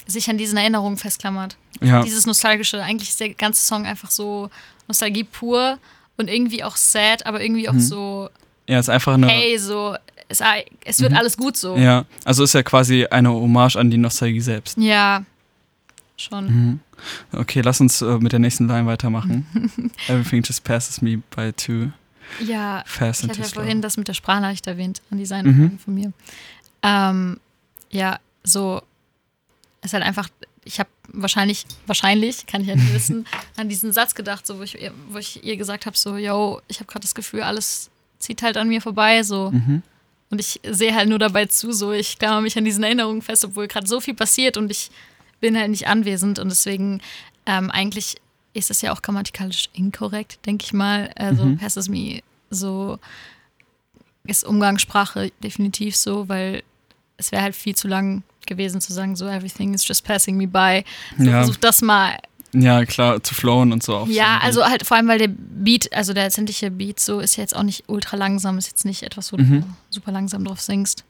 sich an diesen Erinnerungen festklammert. Ja. Dieses Nostalgische, eigentlich ist der ganze Song einfach so Nostalgie pur und irgendwie auch sad, aber irgendwie auch Mhm. so Ja, ist einfach eine. hey, so, es, es wird Mhm. alles gut so. Ja, also ist ja quasi eine Hommage an die Nostalgie selbst. Ja, schon. Mhm. Okay, lass uns äh, mit der nächsten Line weitermachen. *laughs* Everything just passes me by too Ja, fast ich and hatte ja vorhin das mit der Sprachnachricht erwähnt, an die Mhm. Seite von mir. Ähm, ja, so, ist halt einfach, ich habe wahrscheinlich, wahrscheinlich, kann ich ja nicht wissen, *laughs* an diesen Satz gedacht, so, wo, ich, ihr- wo ich ihr gesagt habe, so, yo, ich habe gerade das Gefühl, alles zieht halt an mir vorbei, so. Mhm. Und ich sehe halt nur dabei zu, so ich klammer mich an diesen Erinnerungen fest, obwohl gerade so viel passiert und ich bin halt nicht anwesend und deswegen ähm, eigentlich ist es ja auch grammatikalisch inkorrekt, denke ich mal. Also Mhm. passes me so ist Umgangssprache definitiv so, weil es wäre halt viel zu lang gewesen zu sagen, so everything is just passing me by. So, Ja. Versuch das mal Ja, klar, zu flowen und so auch. ja, so. also halt vor allem, weil der Beat, also der letztendliche Beat so ist ja jetzt auch nicht ultra langsam, ist jetzt nicht etwas, wo Mhm. du super langsam drauf singst.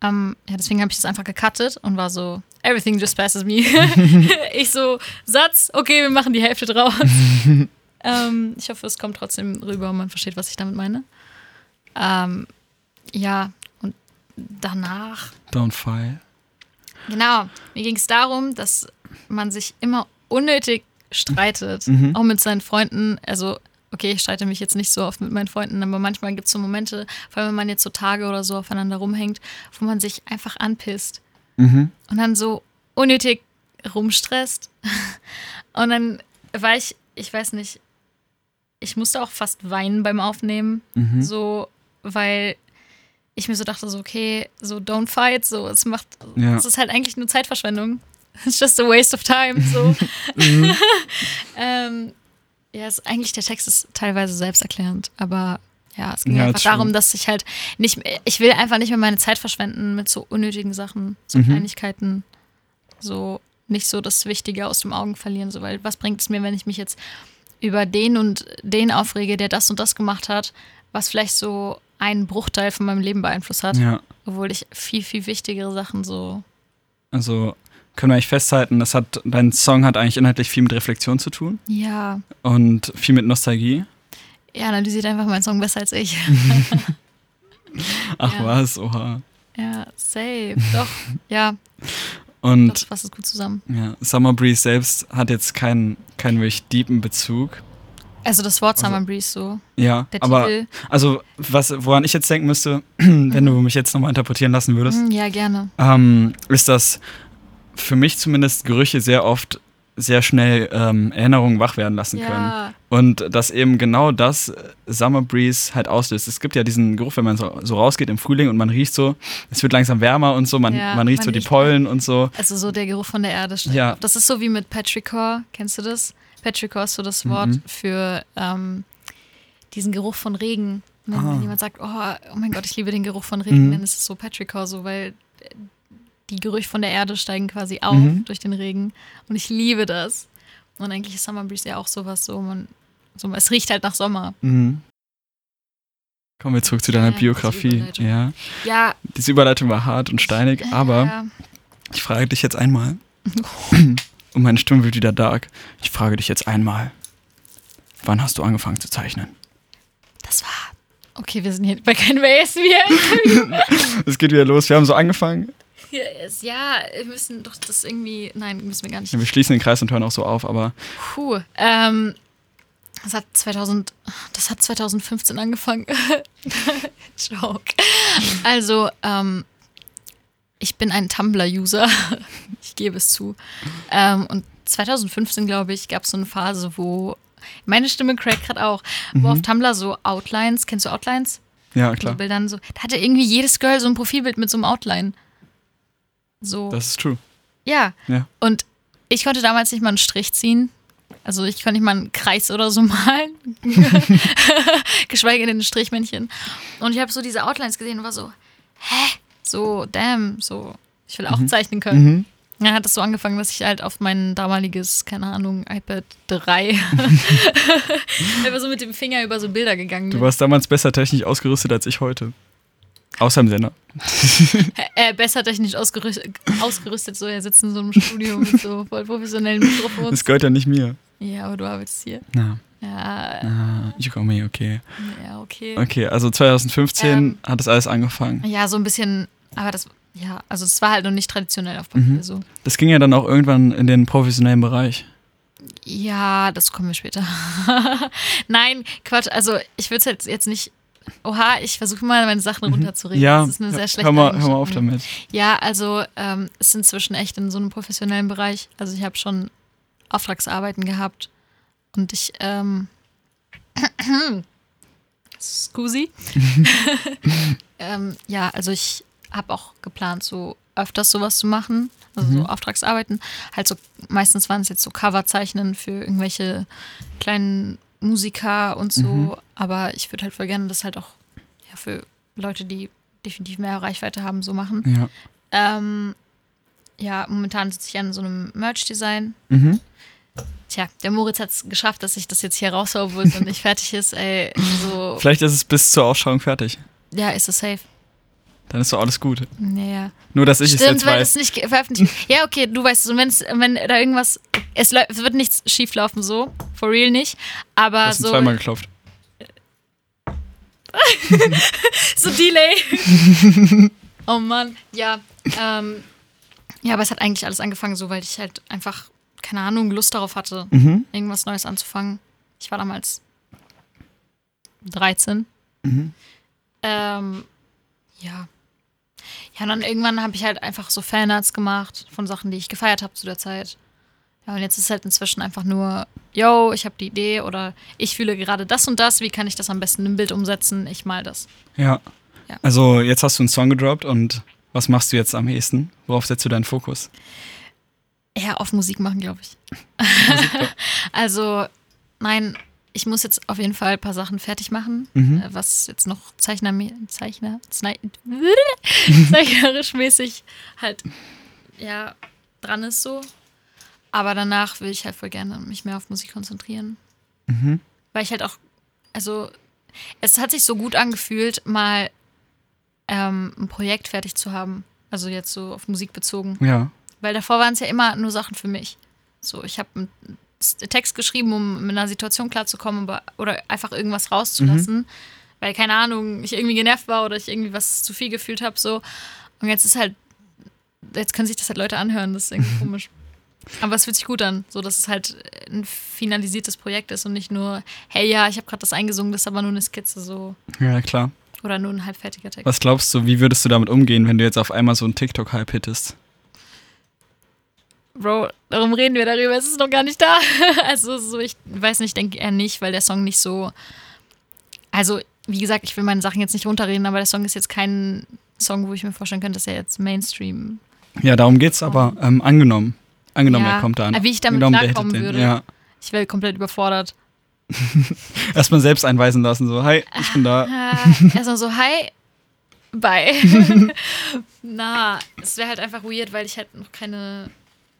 Ähm, ja, deswegen habe ich das einfach gecuttet und war so, everything just passes me. *laughs* *laughs* ich so, Satz, okay, wir machen die Hälfte draus. *laughs* ähm, ich hoffe, es kommt trotzdem rüber und man versteht, was ich damit meine. Ähm, ja, und danach Don't fight. Genau. Mir ging es darum, dass man sich immer unnötig streitet. Mhm. Auch mit seinen Freunden. Also, okay, ich streite mich jetzt nicht so oft mit meinen Freunden, aber manchmal gibt es so Momente, vor allem wenn man jetzt so Tage oder so aufeinander rumhängt, wo man sich einfach anpisst Mhm. und dann so unnötig rumstresst. *laughs* Und dann war ich, ich weiß nicht, ich musste auch fast weinen beim Aufnehmen. Mhm. So, weil ich mir so dachte, so, okay, so don't fight, so, es macht, Ja. es ist halt eigentlich nur Zeitverschwendung. *laughs* It's just a waste of time, so. *laughs* Mhm. *laughs* ähm, ja, es, eigentlich der Text ist teilweise selbsterklärend, aber ja, es ging Ja, einfach darum, dass ich halt nicht, mehr- ich will einfach nicht mehr meine Zeit verschwenden mit so unnötigen Sachen, so Mhm. Kleinigkeiten, so nicht so das Wichtige aus den Augen verlieren, so, weil was bringt es mir, wenn ich mich jetzt über den und den aufrege, der das und das gemacht hat, was vielleicht so einen Bruchteil von meinem Leben beeinflusst hat, Ja, obwohl ich viel, viel wichtigere Sachen so. also können wir eigentlich festhalten, das hat, dein Song hat eigentlich inhaltlich viel mit Reflexion zu tun Ja, und viel mit Nostalgie. er analysiert einfach meinen Song besser als ich. *laughs* Ach Ja. was, oha. ja, safe. Doch, ja, Und das fasst es gut zusammen. ja, Summer Breeze selbst hat jetzt keinen, keinen wirklich deepen Bezug. Also das Wort Also- Summer Breeze so. Ja, Der aber Titel. also was, woran ich jetzt denken müsste, *clears throat* wenn du mich jetzt nochmal interpretieren lassen würdest, Hm, Ja, gerne. ähm, ist, dass für mich zumindest Gerüche sehr oft sehr schnell ähm, Erinnerungen wach werden lassen können. Ja, Und dass eben genau das äh, Summer Breeze halt auslöst. Es gibt ja diesen Geruch, wenn man so, so rausgeht im Frühling und man riecht so, es wird langsam wärmer und so, man, Ja, man riecht man so die riecht- Pollen und so. also so der Geruch von der Erde. Ja. auf. Das ist so wie mit Petrichor. Kennst du das? Petrichor ist so das Mhm. Wort für ähm, diesen Geruch von Regen. Wenn, Ah. wenn jemand sagt, oh, oh mein Gott, ich liebe den Geruch von Regen, Mhm. dann ist es so Petrichor, so weil äh, die Gerüche von der Erde steigen quasi auf Mhm. durch den Regen. Und ich liebe das. Und eigentlich ist Summer Breeze ja auch sowas so, man, so es riecht halt nach Sommer. Mhm. Kommen wir zurück zu deiner Ja, Biografie. Überleitung. Ja, Ja, diese Überleitung war hart und steinig, aber ja. ich frage dich jetzt einmal. *laughs* und meine Stimme wird wieder dark. Ich frage dich jetzt einmal. Wann hast du angefangen zu zeichnen? Das war. Okay, wir sind hier bei keinem ASMR. *laughs* Es geht wieder los. Wir haben so angefangen. ja, wir müssen doch das irgendwie. Nein, müssen wir gar nicht. Wir schließen den Kreis und hören auch so auf, aber Puh. Ähm, Das hat 2000, das hat 2015 angefangen. *laughs* Joke. Also, ähm, ich bin ein Tumblr-User. Gebe es zu. Ähm, und 2015, glaube ich, gab es so eine Phase, wo meine Stimme crackt gerade auch, wo auf Tumblr so Outlines, kennst du Outlines? Ja, So klar. Bildern so. Da hatte irgendwie jedes Girl so ein Profilbild mit so einem Outline. So. Das ist true. ja. Ja. Und ich konnte damals nicht mal einen Strich ziehen. Also ich konnte nicht mal einen Kreis oder so *laughs* malen. *laughs* Geschweige denn ein Strichmännchen. Und ich habe so diese Outlines gesehen und war so, hä? So, damn, so, ich will auch zeichnen können. Mhm. Dann hat es so angefangen, dass ich halt auf mein damaliges, keine Ahnung, iPad 3 *laughs* einfach so mit dem Finger über so Bilder gegangen Du bin. warst damals besser technisch ausgerüstet als ich heute. Außer im Sender. äh, besser technisch ausgerüstet, ausgerüstet, so er sitzt in so einem Studio mit so voll professionellen Mikrofons. Das gehört ja nicht mir. Ja, aber du arbeitest hier. Na, Ja, na ich komme okay. ja, okay. Okay, also 2015 Ähm. hat das alles angefangen. Ja, so ein bisschen, aber das, ja, also es war halt noch nicht traditionell auf Papier Mhm. so. Das ging ja dann auch irgendwann in den professionellen Bereich. Ja, das kommen wir später. *laughs* Nein, Quatsch, also ich würde es jetzt, jetzt nicht. Oha, ich versuche mal meine Sachen runterzureden. Mhm. Ja, das ist eine sehr schlechte hör mal, hör mal auf damit. Ja, also ähm, es ist inzwischen echt in so einem professionellen Bereich. Also ich habe schon Auftragsarbeiten gehabt und ich, ähm, *clears throat* Scusi. *laughs* *laughs* ähm, ja, also ich habe auch geplant, so öfters sowas zu machen. Also so Auftragsarbeiten. Halt so, meistens waren es jetzt so Coverzeichnen für irgendwelche kleinen Musiker und so. Aber ich würde halt voll gerne das halt auch ja, für Leute, die definitiv mehr Reichweite haben, so machen. Ja. Ähm, ja, momentan sitze ich an so einem Merch-Design. Mhm. Tja, der Moritz hat es geschafft, dass ich das jetzt hier raushaue, obwohl es noch nicht fertig ist. Ey, *laughs* so, Vielleicht ist es bis zur Ausschauung fertig. ja, ist es safe. Dann ist doch alles gut. Naja. Nur, dass ich es Stimmt, jetzt weil weiß. es nicht veröffentlicht *laughs* Ja, okay, du weißt es. Und wenn's, wenn da irgendwas. Es, es wird nichts schief laufen, so. For real nicht. Du Aber hast ihn so. zweimal geklopft. *laughs* So Delay. *laughs* oh Mann. Ja, ähm, ja, aber es hat eigentlich alles angefangen so, weil ich halt einfach, keine Ahnung, Lust darauf hatte, Mhm. irgendwas Neues anzufangen. Ich war damals 13. Mhm. Ähm, ja. Ja, und dann irgendwann habe ich halt einfach so Fanarts gemacht von Sachen, die ich gefeiert habe zu der Zeit. Ja, und jetzt ist halt inzwischen einfach nur, yo, ich habe die Idee oder ich fühle gerade das und das, wie kann ich das am besten im Bild umsetzen? Ich mal das. Ja. Ja. Also, jetzt hast du einen Song gedroppt und was machst du jetzt am ehesten? Worauf setzt du deinen Fokus? Ja, auf Musik machen, glaube ich. *laughs* also, nein, ich muss jetzt auf jeden Fall ein paar Sachen fertig machen, Mhm. äh, was jetzt noch Zeichner, Zeichner, Znei- *laughs* zeichnerisch mäßig halt, ja, dran ist so. Aber danach will ich halt voll gerne mich mehr auf Musik konzentrieren. Mhm. Weil ich halt auch, also, es hat sich so gut angefühlt, mal ähm, ein Projekt fertig zu haben. Also jetzt so auf Musik bezogen. Ja. Weil davor waren es ja immer nur Sachen für mich. So, ich habe Text geschrieben, um mit einer Situation klarzukommen oder einfach irgendwas rauszulassen. Weil, keine Ahnung, ich irgendwie genervt war oder ich irgendwie was zu viel gefühlt habe. So. Und jetzt ist halt, jetzt können sich das halt Leute anhören, das ist irgendwie *laughs* komisch. Aber es fühlt sich gut an, so dass es halt ein finalisiertes Projekt ist und nicht nur, hey ja, ich habe gerade das eingesungen, das ist aber nur eine Skizze so. Ja, klar. Oder nur ein halbfertiger Text. Was glaubst du, wie würdest du damit umgehen, wenn du jetzt auf einmal so einen TikTok-Hype hittest? Bro, darum reden wir darüber, es ist noch gar nicht da. *laughs* Also so, ich weiß nicht, denke eher nicht, weil der Song nicht so. Also, wie gesagt, ich will meine Sachen jetzt nicht runterreden, aber der Song ist jetzt kein Song, wo ich mir vorstellen könnte, dass er jetzt Mainstream. Ja, darum geht's aber. Ähm, angenommen. Angenommen, Ja, er kommt da an. wie ich damit Angenommen, klarkommen würde. Ja. Ich wäre komplett überfordert. *laughs* Erstmal selbst einweisen lassen, so, hi, ich bin da. *laughs* Erstmal so, hi, bye. Na, es wäre halt einfach weird, weil ich halt noch keine.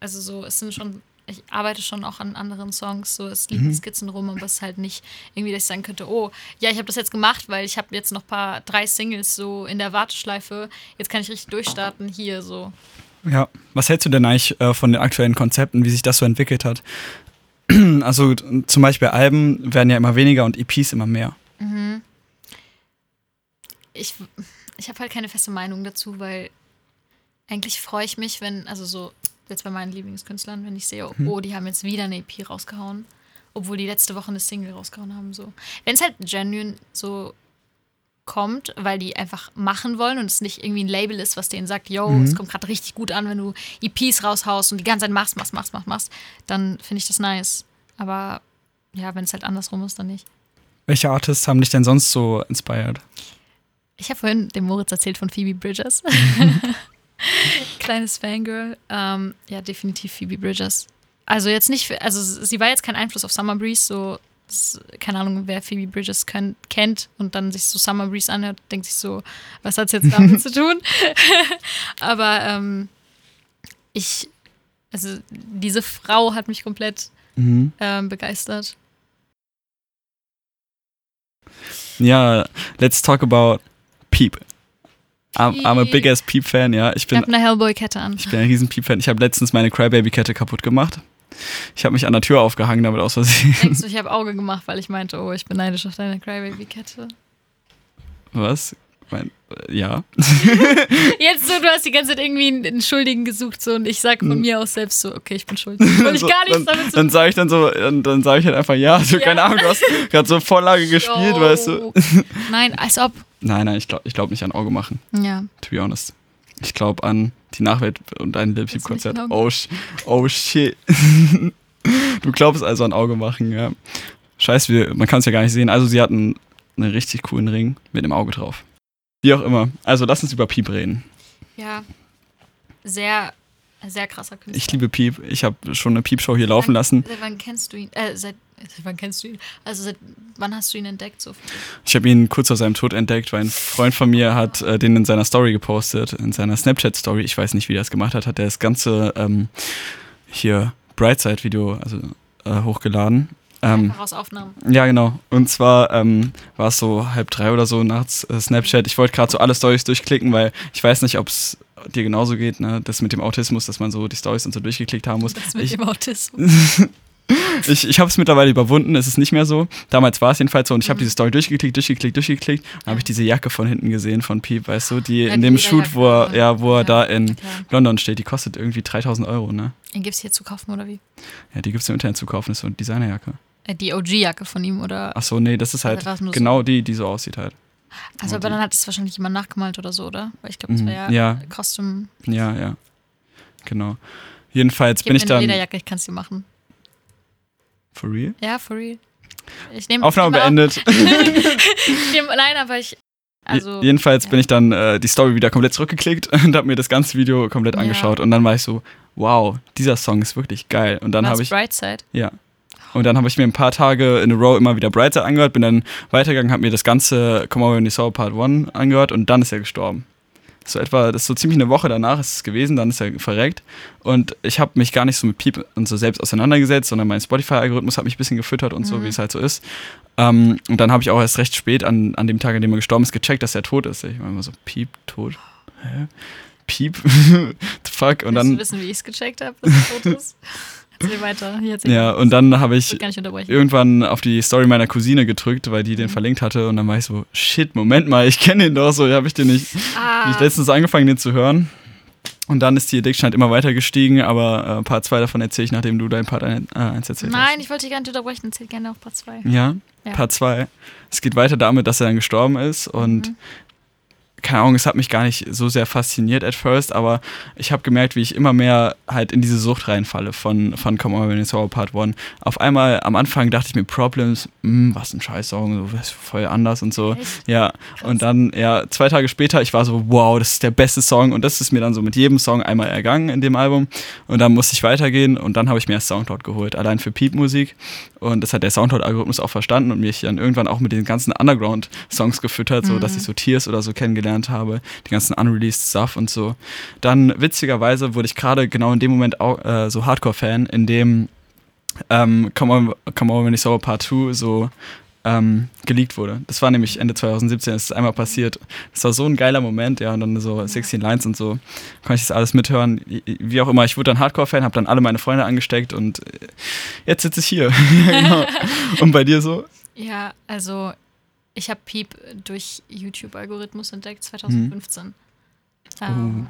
Also so, es sind schon. Ich arbeite schon auch an anderen Songs, so es liegen Skizzen rum, aber es ist halt nicht irgendwie, dass ich sagen könnte, oh, ja, ich habe das jetzt gemacht, weil ich habe jetzt noch paar drei Singles so in der Warteschleife. Jetzt kann ich richtig durchstarten hier so. Ja, was hältst du denn eigentlich äh, von den aktuellen Konzepten, wie sich das so entwickelt hat? *clears throat* Also zum Beispiel Alben werden ja immer weniger und EPs immer mehr. ich, ich habe halt keine feste Meinung dazu, weil eigentlich freue ich mich, wenn, also so jetzt bei meinen Lieblingskünstlern, wenn ich sehe, oh, die haben jetzt wieder eine EP rausgehauen. obwohl die letzte Woche eine Single rausgehauen haben. So. Wenn es halt genuine so kommt, weil die einfach machen wollen und es nicht irgendwie ein Label ist, was denen sagt, yo, Mhm. es kommt gerade richtig gut an, wenn du EPs raushaust und die ganze Zeit machst, machst, machst, machst, machst, dann finde ich das nice. Aber ja, wenn es halt andersrum ist, dann nicht. Welche Artists haben dich denn sonst so inspired? Ich habe vorhin dem Moritz erzählt von Phoebe Bridges. *laughs* *laughs* Kleines Fangirl. Ähm, ja, definitiv Phoebe Bridges. Also jetzt nicht, für, also sie war jetzt kein Einfluss auf Summer Breeze, so, keine Ahnung, wer Phoebe Bridges können, kennt und dann sich so Summer Breeze anhört, denkt sich so, was hat's jetzt damit *laughs* zu tun? *laughs* Aber ähm, ich, also diese Frau hat mich komplett Mhm. ähm, begeistert. Ja, let's talk about Peep. I'm, I'm a big ass Peep-Fan, ja. Ich Ich bin, habe eine Hellboy-Kette an. ich bin ein riesen Peep-Fan. Ich habe letztens meine Crybaby-Kette kaputt gemacht. Ich habe mich an der Tür aufgehangen damit aus Versehen. Denkst du, ich habe Auge gemacht, weil ich meinte, oh, ich bin neidisch auf deine Crybaby-Kette. Was? Mein, äh, ja. *laughs* Jetzt so, du hast die ganze Zeit irgendwie einen, Schuldigen gesucht so, und ich sag von Hm. mir aus selbst so, okay, ich bin schuldig. *laughs* Ich So, gar nichts dann, damit zu Dann sage ich dann so, dann, dann sage ich halt einfach ja. So, Ja. keine Ahnung, du hast gerade so Vorlage *laughs* gespielt, Oh. weißt du. Nein, als ob. Nein, nein, ich glaube ich glaub nicht an Auge machen, Ja. to be honest. Ich glaube an die Nachwelt und ein Lil Peep Konzert. Oh, oh shit. *laughs* du glaubst also an Auge machen, ja. Scheiße, wir, man kann es ja gar nicht sehen. Also sie hatten einen richtig coolen Ring mit dem Auge drauf. Wie auch immer. Also lass uns über Piep reden. Ja. Sehr, sehr krasser Künstler. Ich liebe Piep. Ich habe schon eine Piep-Show hier laufen lassen. Seit wann kennst du ihn? Äh, seit wann kennst du ihn? Also seit wann hast du ihn entdeckt? So? Ich habe ihn kurz vor seinem Tod entdeckt, weil ein Freund von mir hat äh, den in seiner Story gepostet, in seiner Snapchat-Story. Ich weiß nicht, wie er das gemacht hat. Hat er das ganze ähm, hier Brightside-Video also, äh, hochgeladen. Ähm, aus Aufnahmen. ja, genau. Und zwar ähm, war es so halb drei oder so nachts äh, Snapchat. Ich wollte gerade so alle Stories durchklicken, weil ich weiß nicht, ob es dir genauso geht, ne? Das mit dem Autismus, dass man so die Stories und so durchgeklickt haben muss. Das mit Ich, dem Autismus. *laughs* *laughs* ich, ich habe es mittlerweile überwunden, es ist nicht mehr so. Damals war es jedenfalls so und ich habe Mhm. diese Story durchgeklickt, durchgeklickt, durchgeklickt. Dann habe ich diese Jacke von hinten gesehen von Piep, weißt du, die Ja, in die dem Shoot, wo er, ja, wo er Ja, da in Klar. London steht. Die kostet irgendwie 3000 Euro, ne? Den gibt's hier zu kaufen oder wie? Ja, die gibt es im Internet zu kaufen, das ist so eine Designerjacke. Äh, die OG-Jacke von ihm oder? Ach so, nee, das ist halt Oder war's nur so? genau die, die so aussieht halt. Also, aber die- dann hat es wahrscheinlich jemand nachgemalt oder so, oder? Weil ich glaube, das Mhm. war ja, Ja. Custom. Ja, ja. Genau. Jedenfalls Gib bin ich dann. Lederjacke, ich kann es dir machen. For real? Ja, for real. Ich nehme Aufnahme beendet. *laughs* Ich nehm, nein, aber ich. Also, Je- Jedenfalls ja. bin ich dann äh, die Story wieder komplett zurückgeklickt *laughs* und habe mir das ganze Video komplett Ja. angeschaut. Und dann war ich so, wow, dieser Song ist wirklich geil. Und dann habe ich. Brightside. Ja. Und dann habe ich mir ein paar Tage in a row immer wieder Brightside angehört, bin dann weitergegangen, habe mir das ganze Come Over When You Saw Part 1 angehört und dann ist er gestorben. So etwa, das ist so ziemlich eine Woche danach ist es gewesen, dann ist er verreckt. Und ich habe mich gar nicht so mit Piep und so selbst auseinandergesetzt, sondern mein Spotify-Algorithmus hat mich ein bisschen gefüttert und so, Mhm. wie es halt so ist. Ähm, und dann habe ich auch erst recht spät an, an dem Tag, an dem er gestorben ist, gecheckt, dass er tot ist. Ich war immer so, Piep, tot. Hä? Piep? *laughs* The fuck? Und Willst dann, du wissen, wie ich es gecheckt habe, dass es tot *laughs* ist? Erzähl weiter. Hier, erzähl ja, und dann habe Ich ich irgendwann auf die Story meiner Cousine gedrückt, weil die den Mhm. verlinkt hatte und dann war ich so, shit, Moment mal, ich kenne den doch so, habe ich den nicht. Ah, Ich letztens angefangen, den zu hören. Und dann ist die Addiction halt immer weiter gestiegen, aber äh, Part 2 davon erzähle ich, nachdem du dein Part 1 äh, eins erzählt nein, ich wollte dich gar nicht unterbrechen. Erzähl gerne auf Part 2. hast. Ja, Ja. Part 2. Es geht weiter damit, dass er dann gestorben ist und Mhm. Keine Ahnung, es hat mich gar nicht so sehr fasziniert at first, aber ich habe gemerkt, wie ich immer mehr halt in diese Sucht reinfalle von, von Come On When It's All Part 1. Auf einmal am Anfang dachte ich mir, Problems, mh, was ein Scheiß-Song, so, das ist voll anders und so. Echt? Ja, und dann, ja, zwei Tage später, ich war so, wow, das ist der beste Song und das ist mir dann so mit jedem Song einmal ergangen in dem Album und dann musste ich weitergehen und dann habe ich mir erst Soundcloud geholt, allein für Peep-Musik und das hat der Soundcloud-Algorithmus auch verstanden und mich dann irgendwann auch mit den ganzen Underground-Songs gefüttert, so dass Mhm. ich so Tears oder so kennengelernt habe, die ganzen unreleased Stuff und so. Dann, witzigerweise, wurde ich gerade genau in dem Moment auch äh, so Hardcore-Fan, in dem ähm, Come On, Come On When You Saw Part 2 so ähm, geleakt wurde. Das war nämlich Ende 2017, das ist einmal passiert. Das war so ein geiler Moment, ja, und dann so 16 Lines und so, konnte ich das alles mithören. Wie auch immer, ich wurde dann Hardcore-Fan, habe dann alle meine Freunde angesteckt und äh, jetzt sitze ich hier. *laughs* Genau. *laughs* Und bei dir so? Ja, also ich habe Piep durch YouTube-Algorithmus entdeckt 2015. Ähm,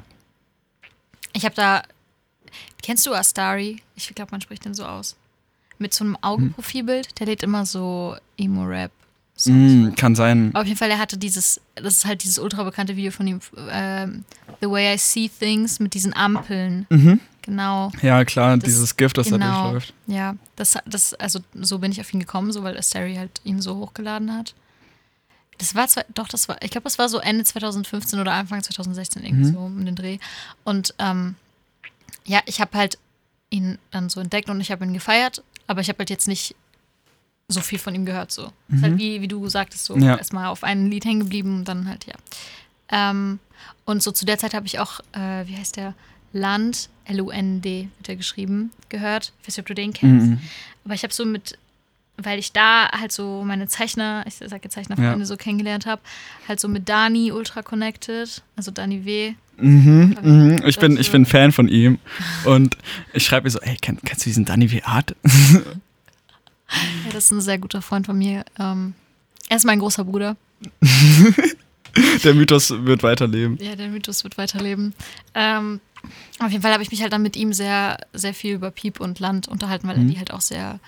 Ich habe da. Kennst du Astari? Ich glaube, man spricht den so aus. mit so einem Augenprofilbild. Der lädt immer so Emo-Rap. Mm, kann sein. Auf jeden Fall, er hatte dieses, das ist halt dieses ultra bekannte Video von ihm, ähm, The Way I See Things mit diesen Ampeln. Mhm. Genau. Ja, klar, Das- dieses Gift, das da genau. durchläuft. Ja, das, das, also so bin ich auf ihn gekommen, so weil Asteri halt ihn so hochgeladen hat. Das war zwar, doch, das war, ich glaube, das war so Ende 2015 oder Anfang 2016 irgendwie Mhm. so um den Dreh. Und ähm, ja, ich habe halt ihn dann so entdeckt und ich habe ihn gefeiert, aber ich habe halt jetzt nicht so viel von ihm gehört. So. Ist halt wie, wie du sagtest, so Mhm. Ja. erstmal auf ein Lied hängen geblieben und dann halt, ja. Ähm, und so zu der Zeit habe ich auch, äh, wie heißt der? Land, L-U-N-D wird er geschrieben, gehört. Ich weiß nicht, ob du den kennst. Mhm. Aber ich habe so mit, weil ich da halt so meine Zeichner, ich sage Zeichnerfreunde Ja. so kennengelernt habe, halt so mit Dani ultra connected, also Dani W. Mhm, mhm. Ich, bin, ich bin Fan von ihm. Und ich schreibe mir so, ey, kenn, kennst du diesen Danny W. Art? *laughs* Ja, das ist ein sehr guter Freund von mir. Ähm, er ist mein großer Bruder. *laughs* Der Mythos wird weiterleben. Ja, der Mythos wird weiterleben. Ähm, auf jeden Fall habe ich mich halt dann mit ihm sehr, sehr viel über Piep und Land unterhalten, weil Mhm. er die halt auch sehr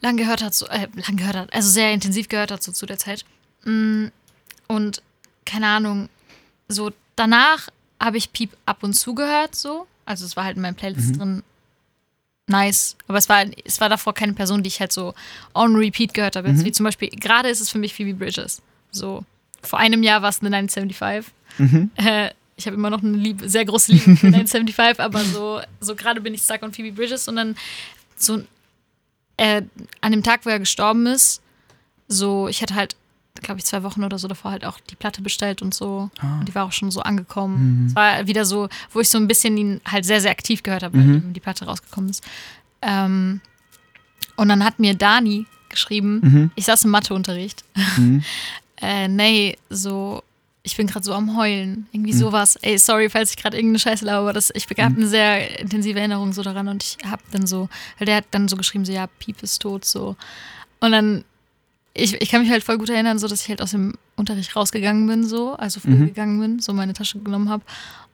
lang gehört hat, so, äh, lang gehört hat, also sehr intensiv gehört hat so zu der Zeit. Mm, Und keine Ahnung, so danach habe ich Piep ab und zu gehört, so. Also es war halt in meinen Playlists Mhm. drin. Nice. Aber es war, es war davor keine Person, die ich halt so on repeat gehört habe. Mhm. Wie zum Beispiel, gerade ist es für mich Phoebe Bridges. So. Vor einem Jahr war es eine 975. Mhm. *laughs* Äh, ich habe immer noch eine Liebe, sehr große Liebe für *laughs* 975, aber so, so gerade bin ich stuck on Phoebe Bridges und dann so äh, an dem Tag, wo er gestorben ist, so, ich hatte halt, glaube ich, zwei Wochen oder so davor halt auch die Platte bestellt und so. Ah. Und die war auch schon so angekommen. Mhm. Es war wieder so, wo ich so ein bisschen ihn halt sehr, sehr aktiv gehört habe, Mhm. eben die Platte rausgekommen ist. Ähm, und dann hat mir Dani geschrieben, Mhm. ich saß im Matheunterricht Mhm. *laughs* äh, nee, so, ich bin gerade so am Heulen. Irgendwie Mhm. sowas. Ey, sorry, falls ich gerade irgendeine Scheiße laber, aber das, ich habe Mhm. eine sehr intensive Erinnerung so daran und ich habe dann so, weil der hat dann so geschrieben, so, ja, Piep ist tot, so. Und dann, ich, ich kann mich halt voll gut erinnern, so, dass ich halt aus dem Unterricht rausgegangen bin, so, also früh Mhm. gegangen bin, so meine Tasche genommen habe,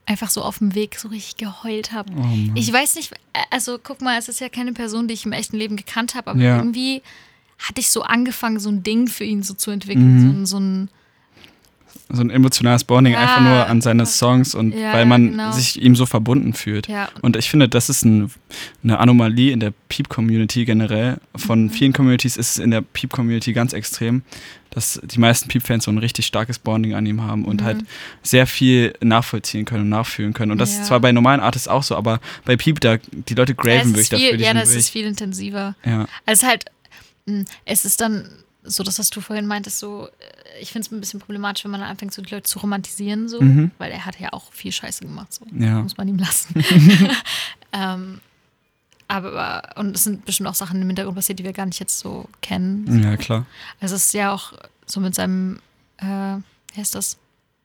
einfach so auf dem Weg so richtig geheult habe. Oh. Ich weiß nicht, äh, also guck mal, es ist ja keine Person, die ich im echten Leben gekannt habe, aber Ja. irgendwie hatte ich so angefangen, so ein Ding für ihn so zu entwickeln, Mhm. so, ein- so ein so ein emotionales Bonding Ja. einfach nur an seine Songs und Ja, weil man genau. sich ihm so verbunden fühlt. Ja, Und ich finde, das ist ein, eine Anomalie in der Peep-Community generell. Von Mhm. vielen Communities ist es in der Peep-Community ganz extrem, dass die meisten Peep-Fans so ein richtig starkes Bonding an ihm haben und Mhm. halt sehr viel nachvollziehen können und nachfühlen können. Und das ist zwar bei normalen Artists auch so, aber bei Peep, da die Leute graven wirklich dafür. ja das ist viel intensiver. ja. Also es ist halt, mh, es ist dann so, das, was du vorhin meintest, so, äh, ich finde es ein bisschen problematisch, wenn man dann anfängt, so die Leute zu romantisieren, so, Mhm. weil er hat ja auch viel Scheiße gemacht, so. Ja. Muss man ihm lassen. *laughs* *laughs* ähm, aber, und es sind bestimmt auch Sachen im Hintergrund passiert, die wir gar nicht jetzt so kennen. ja, klar. Also es ist ja auch so mit seinem, äh, wie heißt das?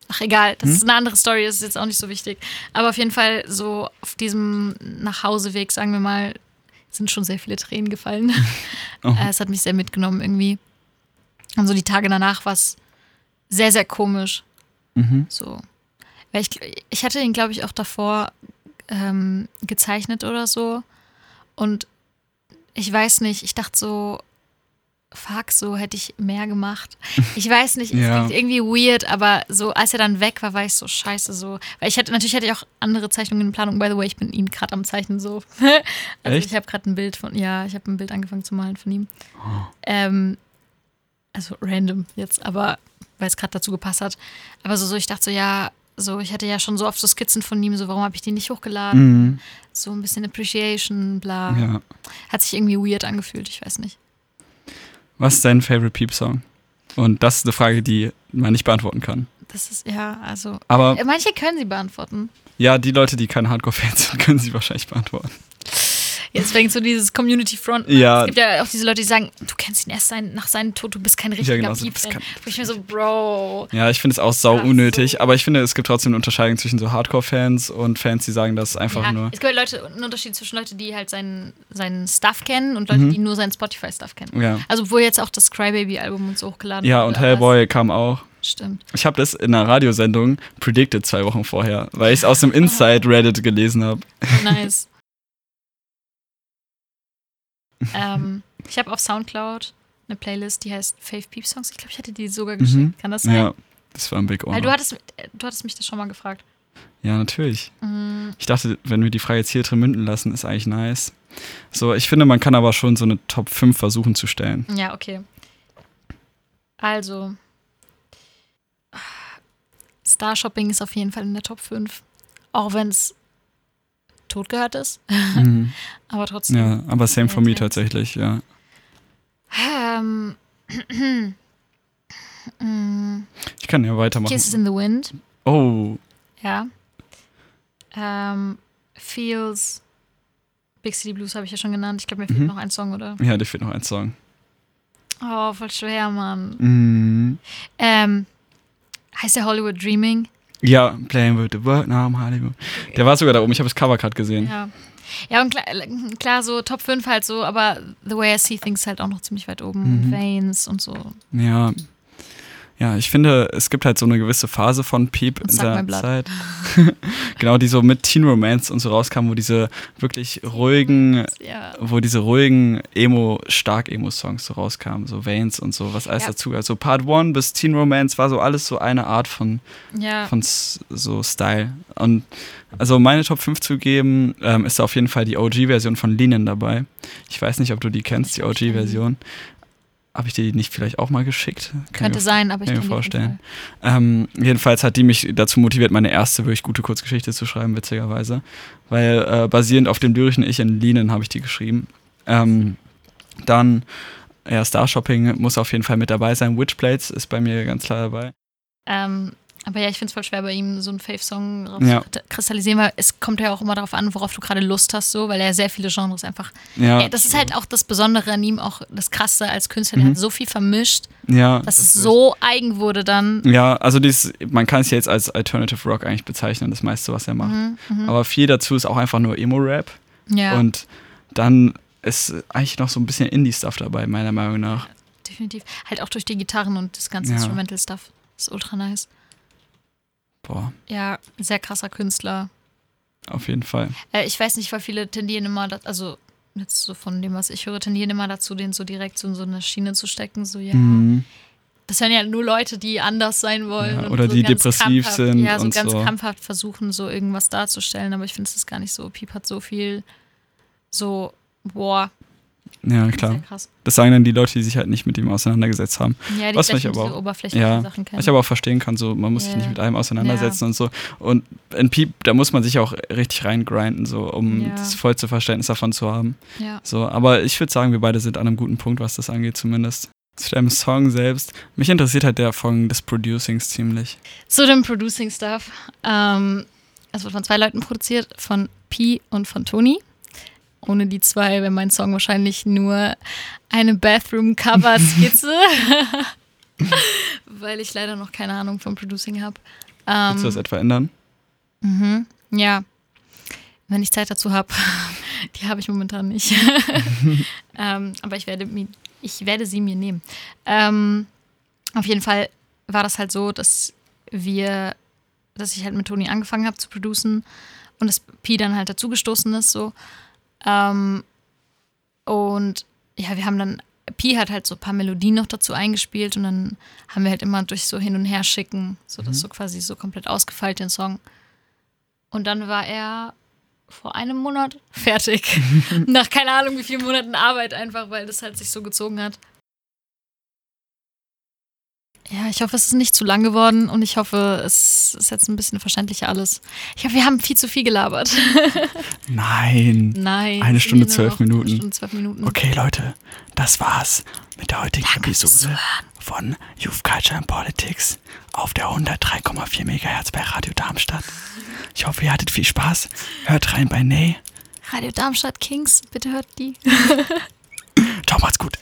Ach egal, das Hm? ist eine andere Story, das ist jetzt auch nicht so wichtig. Aber auf jeden Fall so auf diesem Nachhauseweg, sagen wir mal, sind schon sehr viele Tränen gefallen. *laughs* Oh. Äh, es hat mich sehr mitgenommen irgendwie. Und so die Tage danach war es sehr, sehr komisch. Mhm. So. Weil ich, ich hatte ihn, glaube ich, auch davor ähm, gezeichnet oder so. Und ich weiß nicht, ich dachte so, fuck, so hätte ich mehr gemacht. Ich weiß nicht, es Ja. klingt irgendwie weird, aber so, als er dann weg war, war ich so scheiße so. Weil ich hatte, natürlich hatte ich auch andere Zeichnungen in Planung. By the way, ich bin ihn gerade am Zeichnen so. *laughs* also Echt? ich habe gerade ein Bild von, ja, ich habe ein Bild angefangen zu malen von ihm. Oh. Ähm, also random jetzt, aber weil es gerade dazu gepasst hat. Aber so, so, ich dachte so, ja, so, ich hatte ja schon so oft so Skizzen von ihm, so, warum habe ich die nicht hochgeladen? Mhm. So ein bisschen Appreciation, bla. ja. Hat sich irgendwie weird angefühlt, ich weiß nicht. Was ist dein Favorite Peep-Song? Und das ist eine Frage, die man nicht beantworten kann. Das ist, ja, also. Aber Äh, Manche können sie beantworten. ja, die Leute, die keine Hardcore-Fans sind, *laughs* können sie wahrscheinlich beantworten. Jetzt fängt so dieses Community Front. Ja. Es gibt ja auch diese Leute, die sagen, du kennst ihn erst sein, nach seinem Tod, du bist kein richtiger genau, Piep. bist kein- Wo ich mir so, Bro. Ja, ich finde es auch sau Ach unnötig, so. aber ich finde, es gibt trotzdem eine Unterscheidung zwischen so Hardcore-Fans und Fans, die sagen das einfach Ja, nur. es gibt Leute, einen Unterschied zwischen Leuten, die halt seinen, seinen Stuff kennen und Leute, Mhm. die nur seinen Spotify-Stuff kennen. Ja. Also wo jetzt auch das Crybaby-Album und so hochgeladen Ja, und Hellboy kam auch. Stimmt. Ich habe das in einer Radiosendung predicted zwei Wochen vorher, weil ich es aus dem *laughs* Inside Reddit gelesen habe. Nice. Ähm, ich habe auf Soundcloud eine Playlist, die heißt Fave Peep Songs. Ich glaube, ich hatte die sogar geschickt. Mhm. Kann das sein? Ja, das war ein Big Weil Honor. du hattest, du hattest mich das schon mal gefragt. Ja, natürlich. Mm, Ich dachte, wenn wir die Frage jetzt hier drin münden lassen, ist eigentlich nice. So, ich finde, man kann aber schon so eine Top 5 versuchen zu stellen. Ja, okay. Also, Star Shopping ist auf jeden Fall in der Top 5. Auch wenn es tot gehört ist. Mhm. *laughs* Aber trotzdem. Ja, aber same for me Thanks. tatsächlich, ja. Ähm, Ich kann ja weitermachen. Kisses in the Wind. Oh, Ja. Ähm, Feels. Big City Blues habe ich ja schon genannt. Ich glaube, mir fehlt Mhm. noch ein Song, oder? ja, dir fehlt noch ein Song. Oh, voll schwer, Mann. Mhm. Ähm, heißt der Hollywood Dreaming? Ja, Playing with the Word now, Hollywood. Der war sogar da oben, ich habe das Cover gerade gesehen. Ja. Ja, und klar, klar, so Top 5 halt so, aber The Way I See Things halt auch noch ziemlich weit oben. Mhm. Veins und so. Ja. Ja, ich finde, es gibt halt so eine gewisse Phase von Peep Und in der. Zeit. *laughs* genau, die so mit Teen Romance und so rauskam, wo diese wirklich ruhigen, Ja. wo diese ruhigen Emo, stark Emo-Songs so rauskamen, so Veins und so, was alles Ja. dazu. Also Part 1 bis Teen Romance war so alles so eine Art von, Ja. von so Style. Und also meine Top 5 zu geben, ähm, ist da auf jeden Fall die OG-Version von Linen dabei. Ich weiß nicht, ob du die kennst, die. OG-Version. Habe ich dir die nicht vielleicht auch mal geschickt? Kann Könnte mir sein, aber ich kann mir vorstellen. Ähm, jedenfalls hat die mich dazu motiviert, meine erste wirklich gute Kurzgeschichte zu schreiben, witzigerweise. Weil äh, basierend auf dem lyrischen Ich in Linen habe ich die geschrieben. Ähm, dann, ja, Star Shopping muss auf jeden Fall mit dabei sein. Witchblades ist bei mir ganz klar dabei. Ähm, aber ja, ich finde es voll schwer, bei ihm so einen Fave-Song Ja. kristallisieren, weil es kommt ja auch immer darauf an, worauf du gerade Lust hast, so, weil er sehr viele Genres einfach. Ja, Ja, das ist halt auch das Besondere an ihm, auch das Krasse als Künstler. Mhm. Der hat so viel vermischt, ja, dass es das ist- so eigen wurde dann. Ja, also dies, man kann es jetzt als Alternative Rock eigentlich bezeichnen, das meiste, was er macht. Mhm, mhm. Aber viel dazu ist auch einfach nur Emo-Rap. Ja, Und dann ist eigentlich noch so ein bisschen Indie-Stuff dabei, meiner Meinung nach. definitiv. Halt auch durch die Gitarren und das ganze Ja. Instrumental-Stuff. Ist ultra nice. Boah, Ja, sehr krasser Künstler. auf jeden Fall. Äh, ich weiß nicht, weil viele tendieren immer, also jetzt so von dem, was ich höre, tendieren immer dazu, den so direkt so in so eine Schiene zu stecken. So, ja, Mhm. das hören ja nur Leute, die anders sein wollen. Ja, und oder so die depressiv sind Ja, so und ganz so. krampfhaft versuchen, so irgendwas darzustellen. Aber ich finde es gar nicht so. Piep hat so viel, so, boah, Ja, klar. krass. Das sagen dann die Leute, die sich halt nicht mit ihm auseinandergesetzt haben. Ja, die Was nur aber auch- Ja, Sachen kennen. Was ich aber auch verstehen kann, so man muss sich Ja. nicht mit allem auseinandersetzen und so. Und in Piep, da muss man sich auch richtig reingrinden, so um Ja. das vollste Verständnis davon zu haben. ja. So, aber ich würde sagen, wir beide sind an einem guten Punkt, was das angeht, zumindest. Zu deinem Song selbst. Mich interessiert halt der Fong des Producings ziemlich. Zu dem Producing Stuff. Ähm, es wird von zwei Leuten produziert, von Pi und von Toni. Ohne die zwei wäre mein Song wahrscheinlich nur eine Bathroom-Cover-Skizze. *laughs* Weil ich leider noch keine Ahnung vom Producing habe. Willst du das Ähm, etwa ändern? mhm, ja, wenn ich Zeit dazu habe. *laughs* Die habe ich momentan nicht. *laughs* ähm, aber ich werde, ich werde sie mir nehmen. Ähm, auf jeden Fall war das halt so, dass wir, dass ich halt mit Toni angefangen habe zu producen und dass Pi dann halt dazugestoßen ist so. Ähm, und ja, wir haben dann, Pi hat halt so ein paar Melodien noch dazu eingespielt und dann haben wir halt immer durch so hin und her schicken, so dass Mhm. so quasi so komplett ausgefeilt den Song. Und dann war er vor einem Monat fertig. *laughs* Nach keine Ahnung wie vielen Monaten Arbeit einfach, weil das halt sich so gezogen hat. Ja, ich hoffe, es ist nicht zu lang geworden und ich hoffe, es ist jetzt ein bisschen verständlicher alles. Ich hoffe, wir haben viel zu viel gelabert. *laughs* Nein. Nein. Eine Stunde, zwölf Minuten. Eine Stunde, zwölf Minuten. Okay, Leute, das war's mit der heutigen Danke Episode von Youth Culture and Politics auf der 103,4 MHz bei Radio Darmstadt. Ich hoffe, ihr hattet viel Spaß. Hört rein bei Ney. Radio Darmstadt Kings, bitte hört die. *laughs* Ciao, macht's gut.